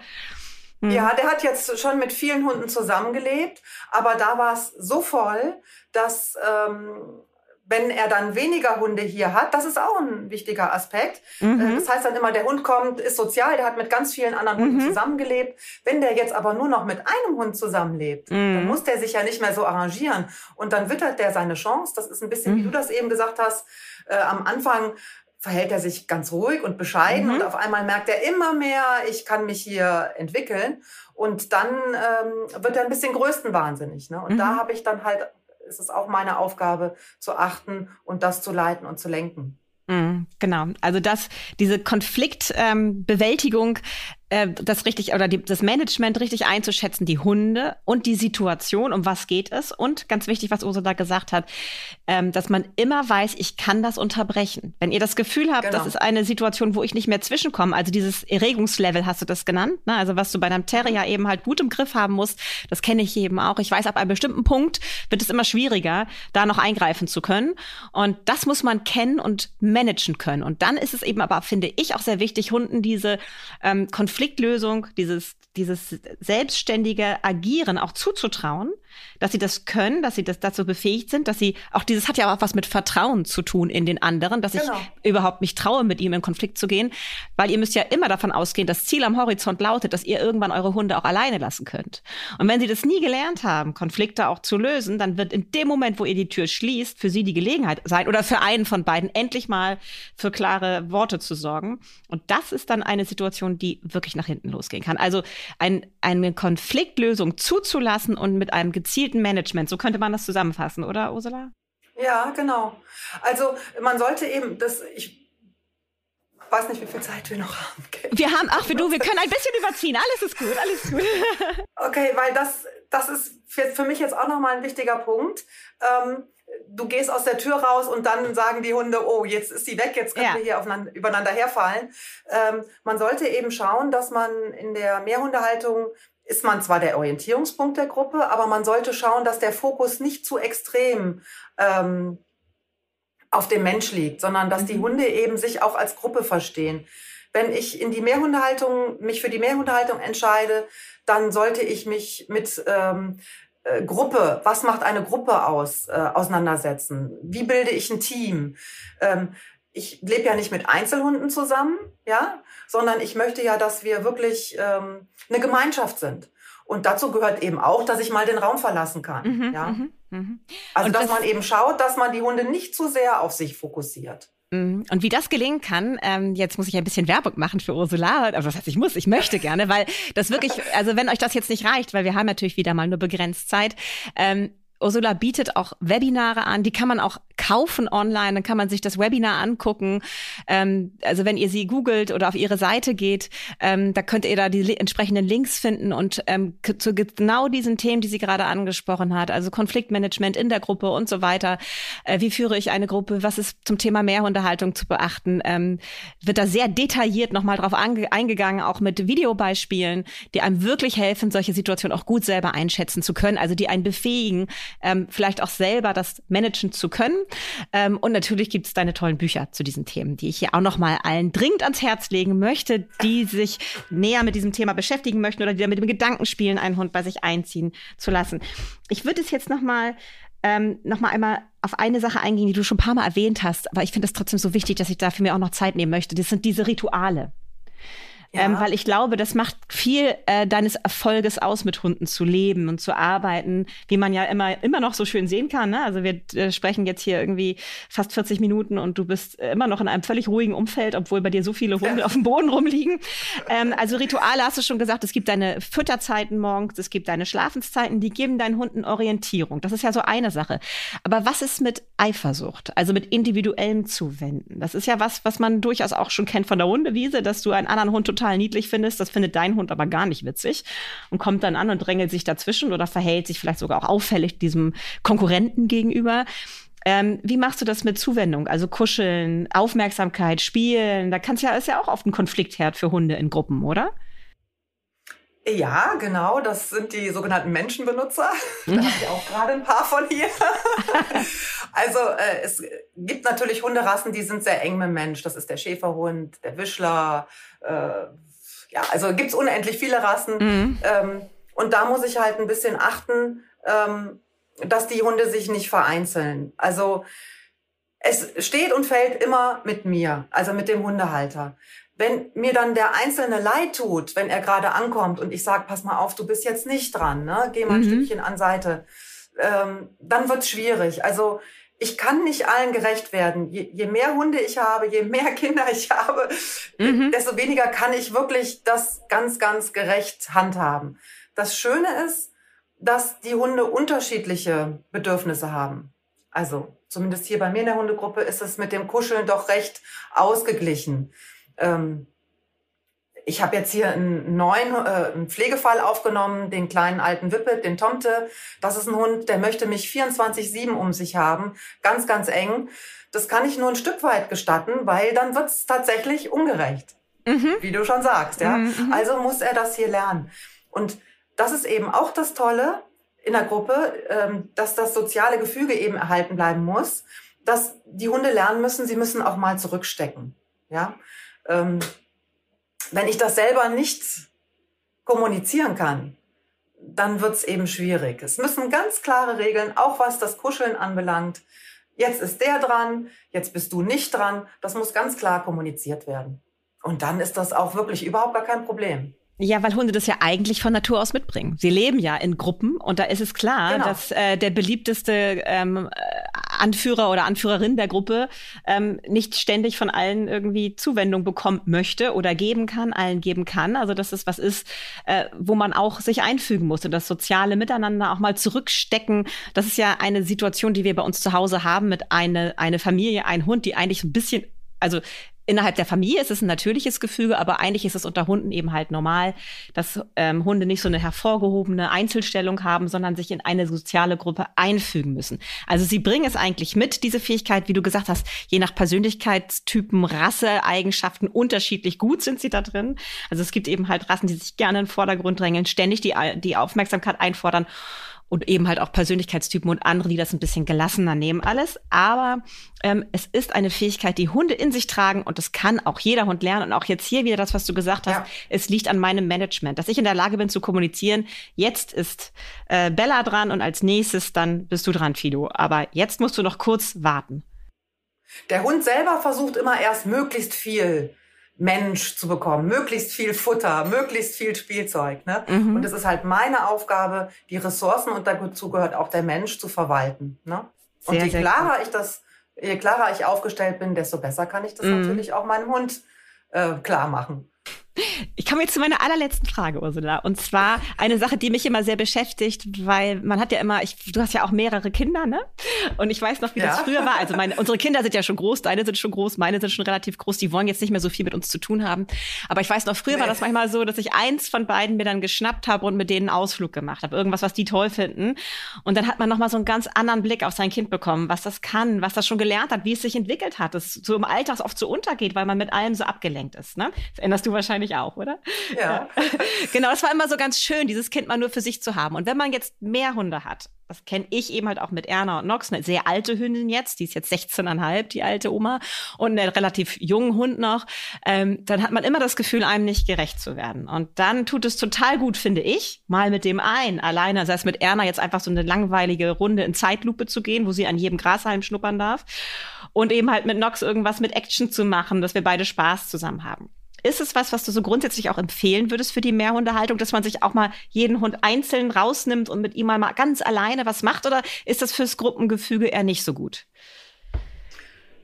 Hm. Ja, der hat jetzt schon mit vielen Hunden zusammengelebt, aber da war es so voll, dass ähm, wenn er dann weniger Hunde hier hat, das ist auch ein wichtiger Aspekt. Mhm. Äh, das heißt dann immer, der Hund kommt, ist sozial, der hat mit ganz vielen anderen Hunden mhm. zusammengelebt. Wenn der jetzt aber nur noch mit einem Hund zusammenlebt, mhm. dann muss der sich ja nicht mehr so arrangieren. Und dann wittert der seine Chance. Das ist ein bisschen, wie mhm. du das eben gesagt hast, äh, am Anfang verhält er sich ganz ruhig und bescheiden mhm. und auf einmal merkt er immer mehr, ich kann mich hier entwickeln. Und dann ähm, wird er ein bisschen größtenwahnsinnig. Ne? Und da mhm. habe ich dann halt ist es auch meine Aufgabe zu achten und das zu leiten und zu lenken. Mhm, genau. Also das, diese Konfliktbewältigung ähm, äh, das richtig oder die, das Management richtig einzuschätzen, die Hunde und die Situation, um was geht es. Und ganz wichtig, was Ursula gesagt hat, ähm, dass man immer weiß, ich kann das unterbrechen. Wenn ihr das Gefühl habt, genau. das ist eine Situation, wo ich nicht mehr zwischenkomme, also dieses Erregungslevel hast du das genannt, ne? also was du bei einem Terrier eben halt gut im Griff haben musst, das kenne ich eben auch. Ich weiß, ab einem bestimmten Punkt wird es immer schwieriger, da noch eingreifen zu können. Und das muss man kennen und managen können. Und dann ist es eben aber, finde ich, auch sehr wichtig, Hunden diese ähm, Konfliktlösung, dieses, dieses selbstständige Agieren auch zuzutrauen dass sie das können, dass sie das dazu befähigt sind, dass sie auch dieses hat ja auch was mit Vertrauen zu tun in den anderen, dass genau. ich überhaupt mich traue, mit ihm in Konflikt zu gehen, weil ihr müsst ja immer davon ausgehen, das Ziel am Horizont lautet, dass ihr irgendwann eure Hunde auch alleine lassen könnt. Und wenn sie das nie gelernt haben, Konflikte auch zu lösen, dann wird in dem Moment, wo ihr die Tür schließt, für sie die Gelegenheit sein oder für einen von beiden endlich mal für klare Worte zu sorgen. Und das ist dann eine Situation, die wirklich nach hinten losgehen kann. Also ein, eine Konfliktlösung zuzulassen und mit einem gezielten Management. So könnte man das zusammenfassen, oder Ursula? Ja, genau. Also man sollte eben das, ich weiß nicht, wie viel Zeit wir noch haben. Okay. Wir haben, ach, für du, wir können ein bisschen überziehen. Alles ist gut, alles ist gut. okay, weil das, das ist für mich jetzt auch nochmal ein wichtiger Punkt. Ähm, du gehst aus der Tür raus und dann sagen die Hunde, oh, jetzt ist sie weg, jetzt können ja. wir hier aufeinander, übereinander herfallen. Ähm, man sollte eben schauen, dass man in der Mehrhundehaltung ist man zwar der Orientierungspunkt der Gruppe, aber man sollte schauen, dass der Fokus nicht zu extrem ähm, auf dem Mensch liegt, sondern dass mhm. die Hunde eben sich auch als Gruppe verstehen. Wenn ich in die Mehrhundehaltung, mich für die Mehrhundehaltung entscheide, dann sollte ich mich mit ähm, äh, Gruppe, was macht eine Gruppe aus, äh, auseinandersetzen? Wie bilde ich ein Team? Ähm, ich lebe ja nicht mit Einzelhunden zusammen, ja, sondern ich möchte ja, dass wir wirklich ähm, eine Gemeinschaft sind. Und dazu gehört eben auch, dass ich mal den Raum verlassen kann. Mhm, ja? Mhm, mh. Also, dass das man eben schaut, dass man die Hunde nicht zu sehr auf sich fokussiert. Mhm. Und wie das gelingen kann, ähm, jetzt muss ich ein bisschen Werbung machen für Ursula. Aber was heißt, ich muss, ich möchte gerne, weil das wirklich, also wenn euch das jetzt nicht reicht, weil wir haben natürlich wieder mal nur begrenzt Zeit, ähm, Ursula bietet auch Webinare an, die kann man auch kaufen online, dann kann man sich das Webinar angucken. Ähm, also wenn ihr sie googelt oder auf ihre Seite geht, ähm, da könnt ihr da die entsprechenden Links finden und ähm, zu genau diesen Themen, die sie gerade angesprochen hat, also Konfliktmanagement in der Gruppe und so weiter. Äh, wie führe ich eine Gruppe? Was ist zum Thema Mehrhundehaltung zu beachten? Ähm, wird da sehr detailliert nochmal drauf eingegangen, auch mit Videobeispielen, die einem wirklich helfen, solche Situationen auch gut selber einschätzen zu können, also die einen befähigen, ähm, vielleicht auch selber das managen zu können. Ähm, und natürlich gibt es deine tollen Bücher zu diesen Themen, die ich hier auch nochmal allen dringend ans Herz legen möchte, die sich näher mit diesem Thema beschäftigen möchten oder die mit dem Gedanken spielen, einen Hund bei sich einziehen zu lassen. Ich würde es jetzt nochmal ähm, noch mal einmal auf eine Sache eingehen, die du schon ein paar Mal erwähnt hast, aber ich finde es trotzdem so wichtig, dass ich dafür mir auch noch Zeit nehmen möchte. Das sind diese Rituale. Ja. Ähm, weil ich glaube, das macht viel äh, deines Erfolges aus, mit Hunden zu leben und zu arbeiten, wie man ja immer, immer noch so schön sehen kann. Ne? Also wir äh, sprechen jetzt hier irgendwie fast 40 Minuten und du bist immer noch in einem völlig ruhigen Umfeld, obwohl bei dir so viele Hunde auf dem Boden rumliegen. Ähm, also Rituale hast du schon gesagt, es gibt deine Fütterzeiten morgens, es gibt deine Schlafenszeiten, die geben deinen Hunden Orientierung. Das ist ja so eine Sache. Aber was ist mit Eifersucht, also mit individuellem Zuwenden? Das ist ja was, was man durchaus auch schon kennt von der Hundewiese, dass du einen anderen Hund total niedlich findest, das findet dein Hund aber gar nicht witzig und kommt dann an und drängelt sich dazwischen oder verhält sich vielleicht sogar auch auffällig diesem Konkurrenten gegenüber. Ähm, wie machst du das mit Zuwendung? Also Kuscheln, Aufmerksamkeit, Spielen. Da kann's ja, ist ja auch oft ein Konfliktherd für Hunde in Gruppen, oder? Ja, genau. Das sind die sogenannten Menschenbenutzer. Da habe ich auch gerade ein paar von hier. also äh, es gibt natürlich Hunderassen, die sind sehr eng mit dem Mensch. Das ist der Schäferhund, der Wischler. Äh, ja, also gibt's unendlich viele Rassen. Mhm. Ähm, und da muss ich halt ein bisschen achten, ähm, dass die Hunde sich nicht vereinzeln. Also es steht und fällt immer mit mir, also mit dem Hundehalter. Wenn mir dann der Einzelne leid tut, wenn er gerade ankommt und ich sage, pass mal auf, du bist jetzt nicht dran, ne? geh mal ein mhm. Stückchen an Seite, ähm, dann wird's schwierig. Also ich kann nicht allen gerecht werden. Je, je, mehr Hunde ich habe, je mehr Kinder ich habe, mhm. desto weniger kann ich wirklich das ganz, ganz gerecht handhaben. Das Schöne ist, dass die Hunde unterschiedliche Bedürfnisse haben. Also zumindest hier bei mir in der Hundegruppe ist es mit dem Kuscheln doch recht ausgeglichen. Ähm, ich habe jetzt hier einen neuen äh, einen Pflegefall aufgenommen, den kleinen alten Wippet, den Tomte. Das ist ein Hund, der möchte mich 24-7 um sich haben, ganz, ganz eng. Das kann ich nur ein Stück weit gestatten, weil dann wird es tatsächlich ungerecht. Mhm. Wie du schon sagst, ja. Mhm, mhm. Also muss er das hier lernen. Und das ist eben auch das Tolle in der Gruppe, ähm, dass das soziale Gefüge eben erhalten bleiben muss, dass die Hunde lernen müssen, sie müssen auch mal zurückstecken. Ja. Ähm, wenn ich das selber nicht kommunizieren kann, dann wird es eben schwierig. Es müssen ganz klare Regeln, auch was das Kuscheln anbelangt. Jetzt ist der dran, jetzt bist du nicht dran. Das muss ganz klar kommuniziert werden. Und dann ist das auch wirklich überhaupt gar kein Problem. Ja, weil Hunde das ja eigentlich von Natur aus mitbringen. Sie leben ja in Gruppen und da ist es klar, genau. dass äh, der beliebteste ähm, Anführer oder Anführerin der Gruppe ähm, nicht ständig von allen irgendwie Zuwendung bekommen möchte oder geben kann, allen geben kann. Also dass es was ist, äh, wo man auch sich einfügen muss und das soziale Miteinander auch mal zurückstecken. Das ist ja eine Situation, die wir bei uns zu Hause haben mit eine, eine Familie, ein Hund, die eigentlich ein bisschen also innerhalb der Familie ist es ein natürliches Gefüge, aber eigentlich ist es unter Hunden eben halt normal, dass ähm, Hunde nicht so eine hervorgehobene Einzelstellung haben, sondern sich in eine soziale Gruppe einfügen müssen. Also sie bringen es eigentlich mit, diese Fähigkeit, wie du gesagt hast, je nach Persönlichkeitstypen, Rasse, Eigenschaften unterschiedlich gut sind sie da drin. Also es gibt eben halt Rassen, die sich gerne in den Vordergrund drängen, ständig die, die Aufmerksamkeit einfordern und eben halt auch Persönlichkeitstypen und andere, die das ein bisschen gelassener nehmen alles. Aber ähm, es ist eine Fähigkeit, die Hunde in sich tragen und das kann auch jeder Hund lernen. Und auch jetzt hier wieder das, was du gesagt hast, ja. es liegt an meinem Management, dass ich in der Lage bin zu kommunizieren. Jetzt ist äh, Bella dran und als nächstes dann bist du dran, Fido. Aber jetzt musst du noch kurz warten. Der Hund selber versucht immer erst möglichst viel Mensch zu bekommen, möglichst viel Futter, möglichst viel Spielzeug. Ne? Mhm. Und es ist halt meine Aufgabe, die Ressourcen und dazu gehört auch der Mensch zu verwalten. Ne? Sehr, und je klarer gut. ich das, je klarer ich aufgestellt bin, desto besser kann ich das mhm. natürlich auch meinem Hund äh, klar machen. Ich komme jetzt zu meiner allerletzten Frage, Ursula. Und zwar eine Sache, die mich immer sehr beschäftigt, weil man hat ja immer, ich, du hast ja auch mehrere Kinder, ne? Und ich weiß noch, wie ja. das früher war. Also meine, unsere Kinder sind ja schon groß, deine sind schon groß, meine sind schon relativ groß. Die wollen jetzt nicht mehr so viel mit uns zu tun haben. Aber ich weiß noch, früher nee. war das manchmal so, dass ich eins von beiden mir dann geschnappt habe und mit denen einen Ausflug gemacht habe. Irgendwas, was die toll finden. Und dann hat man nochmal so einen ganz anderen Blick auf sein Kind bekommen, was das kann, was das schon gelernt hat, wie es sich entwickelt hat. Das so im Alltag oft so untergeht, weil man mit allem so abgelenkt ist. Ne? Das erinnerst du wahrscheinlich auch, oder? Ja. genau, das war immer so ganz schön, dieses Kind mal nur für sich zu haben. Und wenn man jetzt mehr Hunde hat, das kenne ich eben halt auch mit Erna und Nox, eine sehr alte Hündin jetzt, die ist jetzt 16,5, die alte Oma, und einen relativ jungen Hund noch, ähm, dann hat man immer das Gefühl, einem nicht gerecht zu werden. Und dann tut es total gut, finde ich, mal mit dem einen alleine, sei es mit Erna jetzt einfach so eine langweilige Runde in Zeitlupe zu gehen, wo sie an jedem Grashalm schnuppern darf. Und eben halt mit Nox irgendwas mit Action zu machen, dass wir beide Spaß zusammen haben. Ist es was, was du so grundsätzlich auch empfehlen würdest für die Mehrhundehaltung, dass man sich auch mal jeden Hund einzeln rausnimmt und mit ihm mal ganz alleine was macht? Oder ist das fürs Gruppengefüge eher nicht so gut?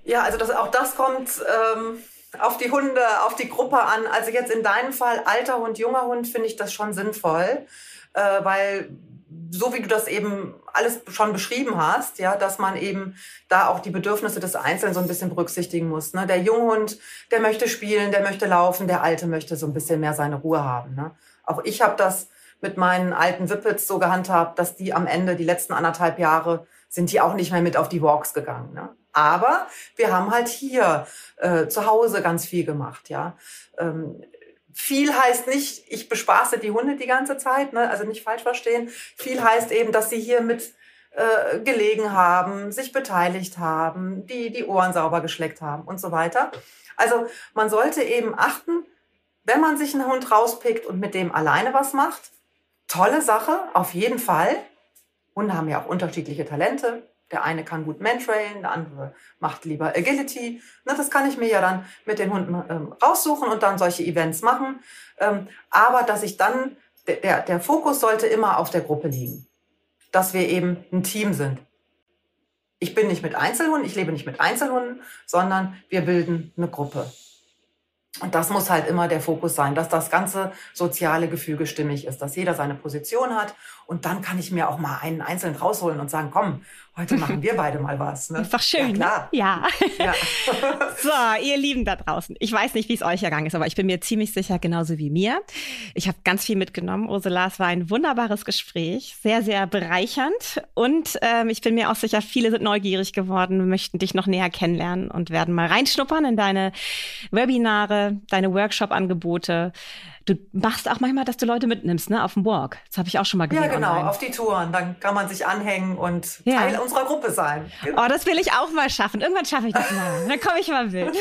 Ja, also das, auch das kommt ähm, auf die Hunde, auf die Gruppe an. Also jetzt in deinem Fall alter Hund, junger Hund, finde ich das schon sinnvoll, äh, weil so wie du das eben alles schon beschrieben hast, ja, dass man eben da auch die Bedürfnisse des Einzelnen so ein bisschen berücksichtigen muss. Ne? Der Junghund, der möchte spielen, der möchte laufen, der Alte möchte so ein bisschen mehr seine Ruhe haben. Ne? Auch ich habe das mit meinen alten Whippets so gehandhabt, dass die am Ende, die letzten anderthalb Jahre, sind die auch nicht mehr mit auf die Walks gegangen. Ne? Aber wir haben halt hier äh, zu Hause ganz viel gemacht, ja. Ähm, viel heißt nicht, ich bespaße die Hunde die ganze Zeit, ne? also nicht falsch verstehen. Viel heißt eben, dass sie hier mit äh, gelegen haben, sich beteiligt haben, die die Ohren sauber geschleckt haben und so weiter. Also man sollte eben achten, wenn man sich einen Hund rauspickt und mit dem alleine was macht, tolle Sache, auf jeden Fall. Hunde haben ja auch unterschiedliche Talente. Der eine kann gut Mantrailen, der andere macht lieber Agility. Na, das kann ich mir ja dann mit den Hunden ähm, raussuchen und dann solche Events machen. Ähm, aber dass ich dann, der, der Fokus sollte immer auf der Gruppe liegen. Dass wir eben ein Team sind. Ich bin nicht mit Einzelhunden, ich lebe nicht mit Einzelhunden, sondern wir bilden eine Gruppe. Und das muss halt immer der Fokus sein, dass das ganze soziale Gefüge stimmig ist, dass jeder seine Position hat. Und dann kann ich mir auch mal einen einzeln rausholen und sagen, komm, heute machen wir beide mal was. Ne? Ist doch schön. Ja, klar. Ne? Ja. ja. so, ihr Lieben da draußen. Ich weiß nicht, wie es euch ergangen ist, aber ich bin mir ziemlich sicher, genauso wie mir. Ich habe ganz viel mitgenommen. Ursula, es war ein wunderbares Gespräch, sehr, sehr bereichernd. Und ähm, ich bin mir auch sicher, viele sind neugierig geworden, möchten dich noch näher kennenlernen und werden mal reinschnuppern in deine Webinare, deine Workshop-Angebote. Du machst auch manchmal, dass du Leute mitnimmst, ne, auf dem Walk. Das habe ich auch schon mal gesehen. Ja, genau, online. auf die Touren. Dann kann man sich anhängen und ja. Teil unserer Gruppe sein. Genau. Oh, das will ich auch mal schaffen. Irgendwann schaffe ich das mal. Dann komme ich mal mit.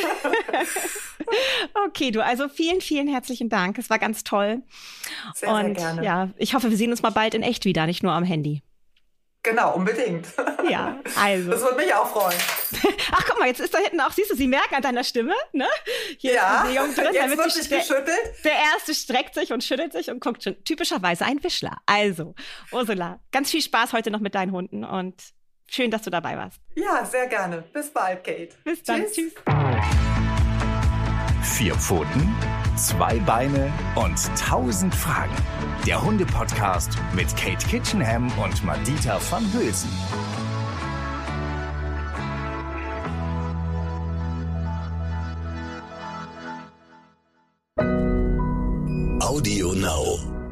okay, du, also vielen, vielen herzlichen Dank. Es war ganz toll. Sehr, und sehr gerne. ja, ich hoffe, wir sehen uns mal bald in echt wieder, nicht nur am Handy. Genau, unbedingt. Ja, also. Das würde mich auch freuen. Ach, guck mal, jetzt ist da hinten auch, siehst du, sie merken an deiner Stimme, ne? Hier ja, ist Bewegung drin. jetzt wird sich geschüttelt. Der erste streckt sich und schüttelt sich und guckt schon. Typischerweise ein Wischler. Also, Ursula, ganz viel Spaß heute noch mit deinen Hunden und schön, dass du dabei warst. Ja, sehr gerne. Bis bald, Kate. Bis dann. Tschüss. Tschüss. Vier Pfoten, zwei Beine und tausend Fragen. Der Hunde-Podcast mit Kate Kitchenham und Madita van Hülsen. Audio Now.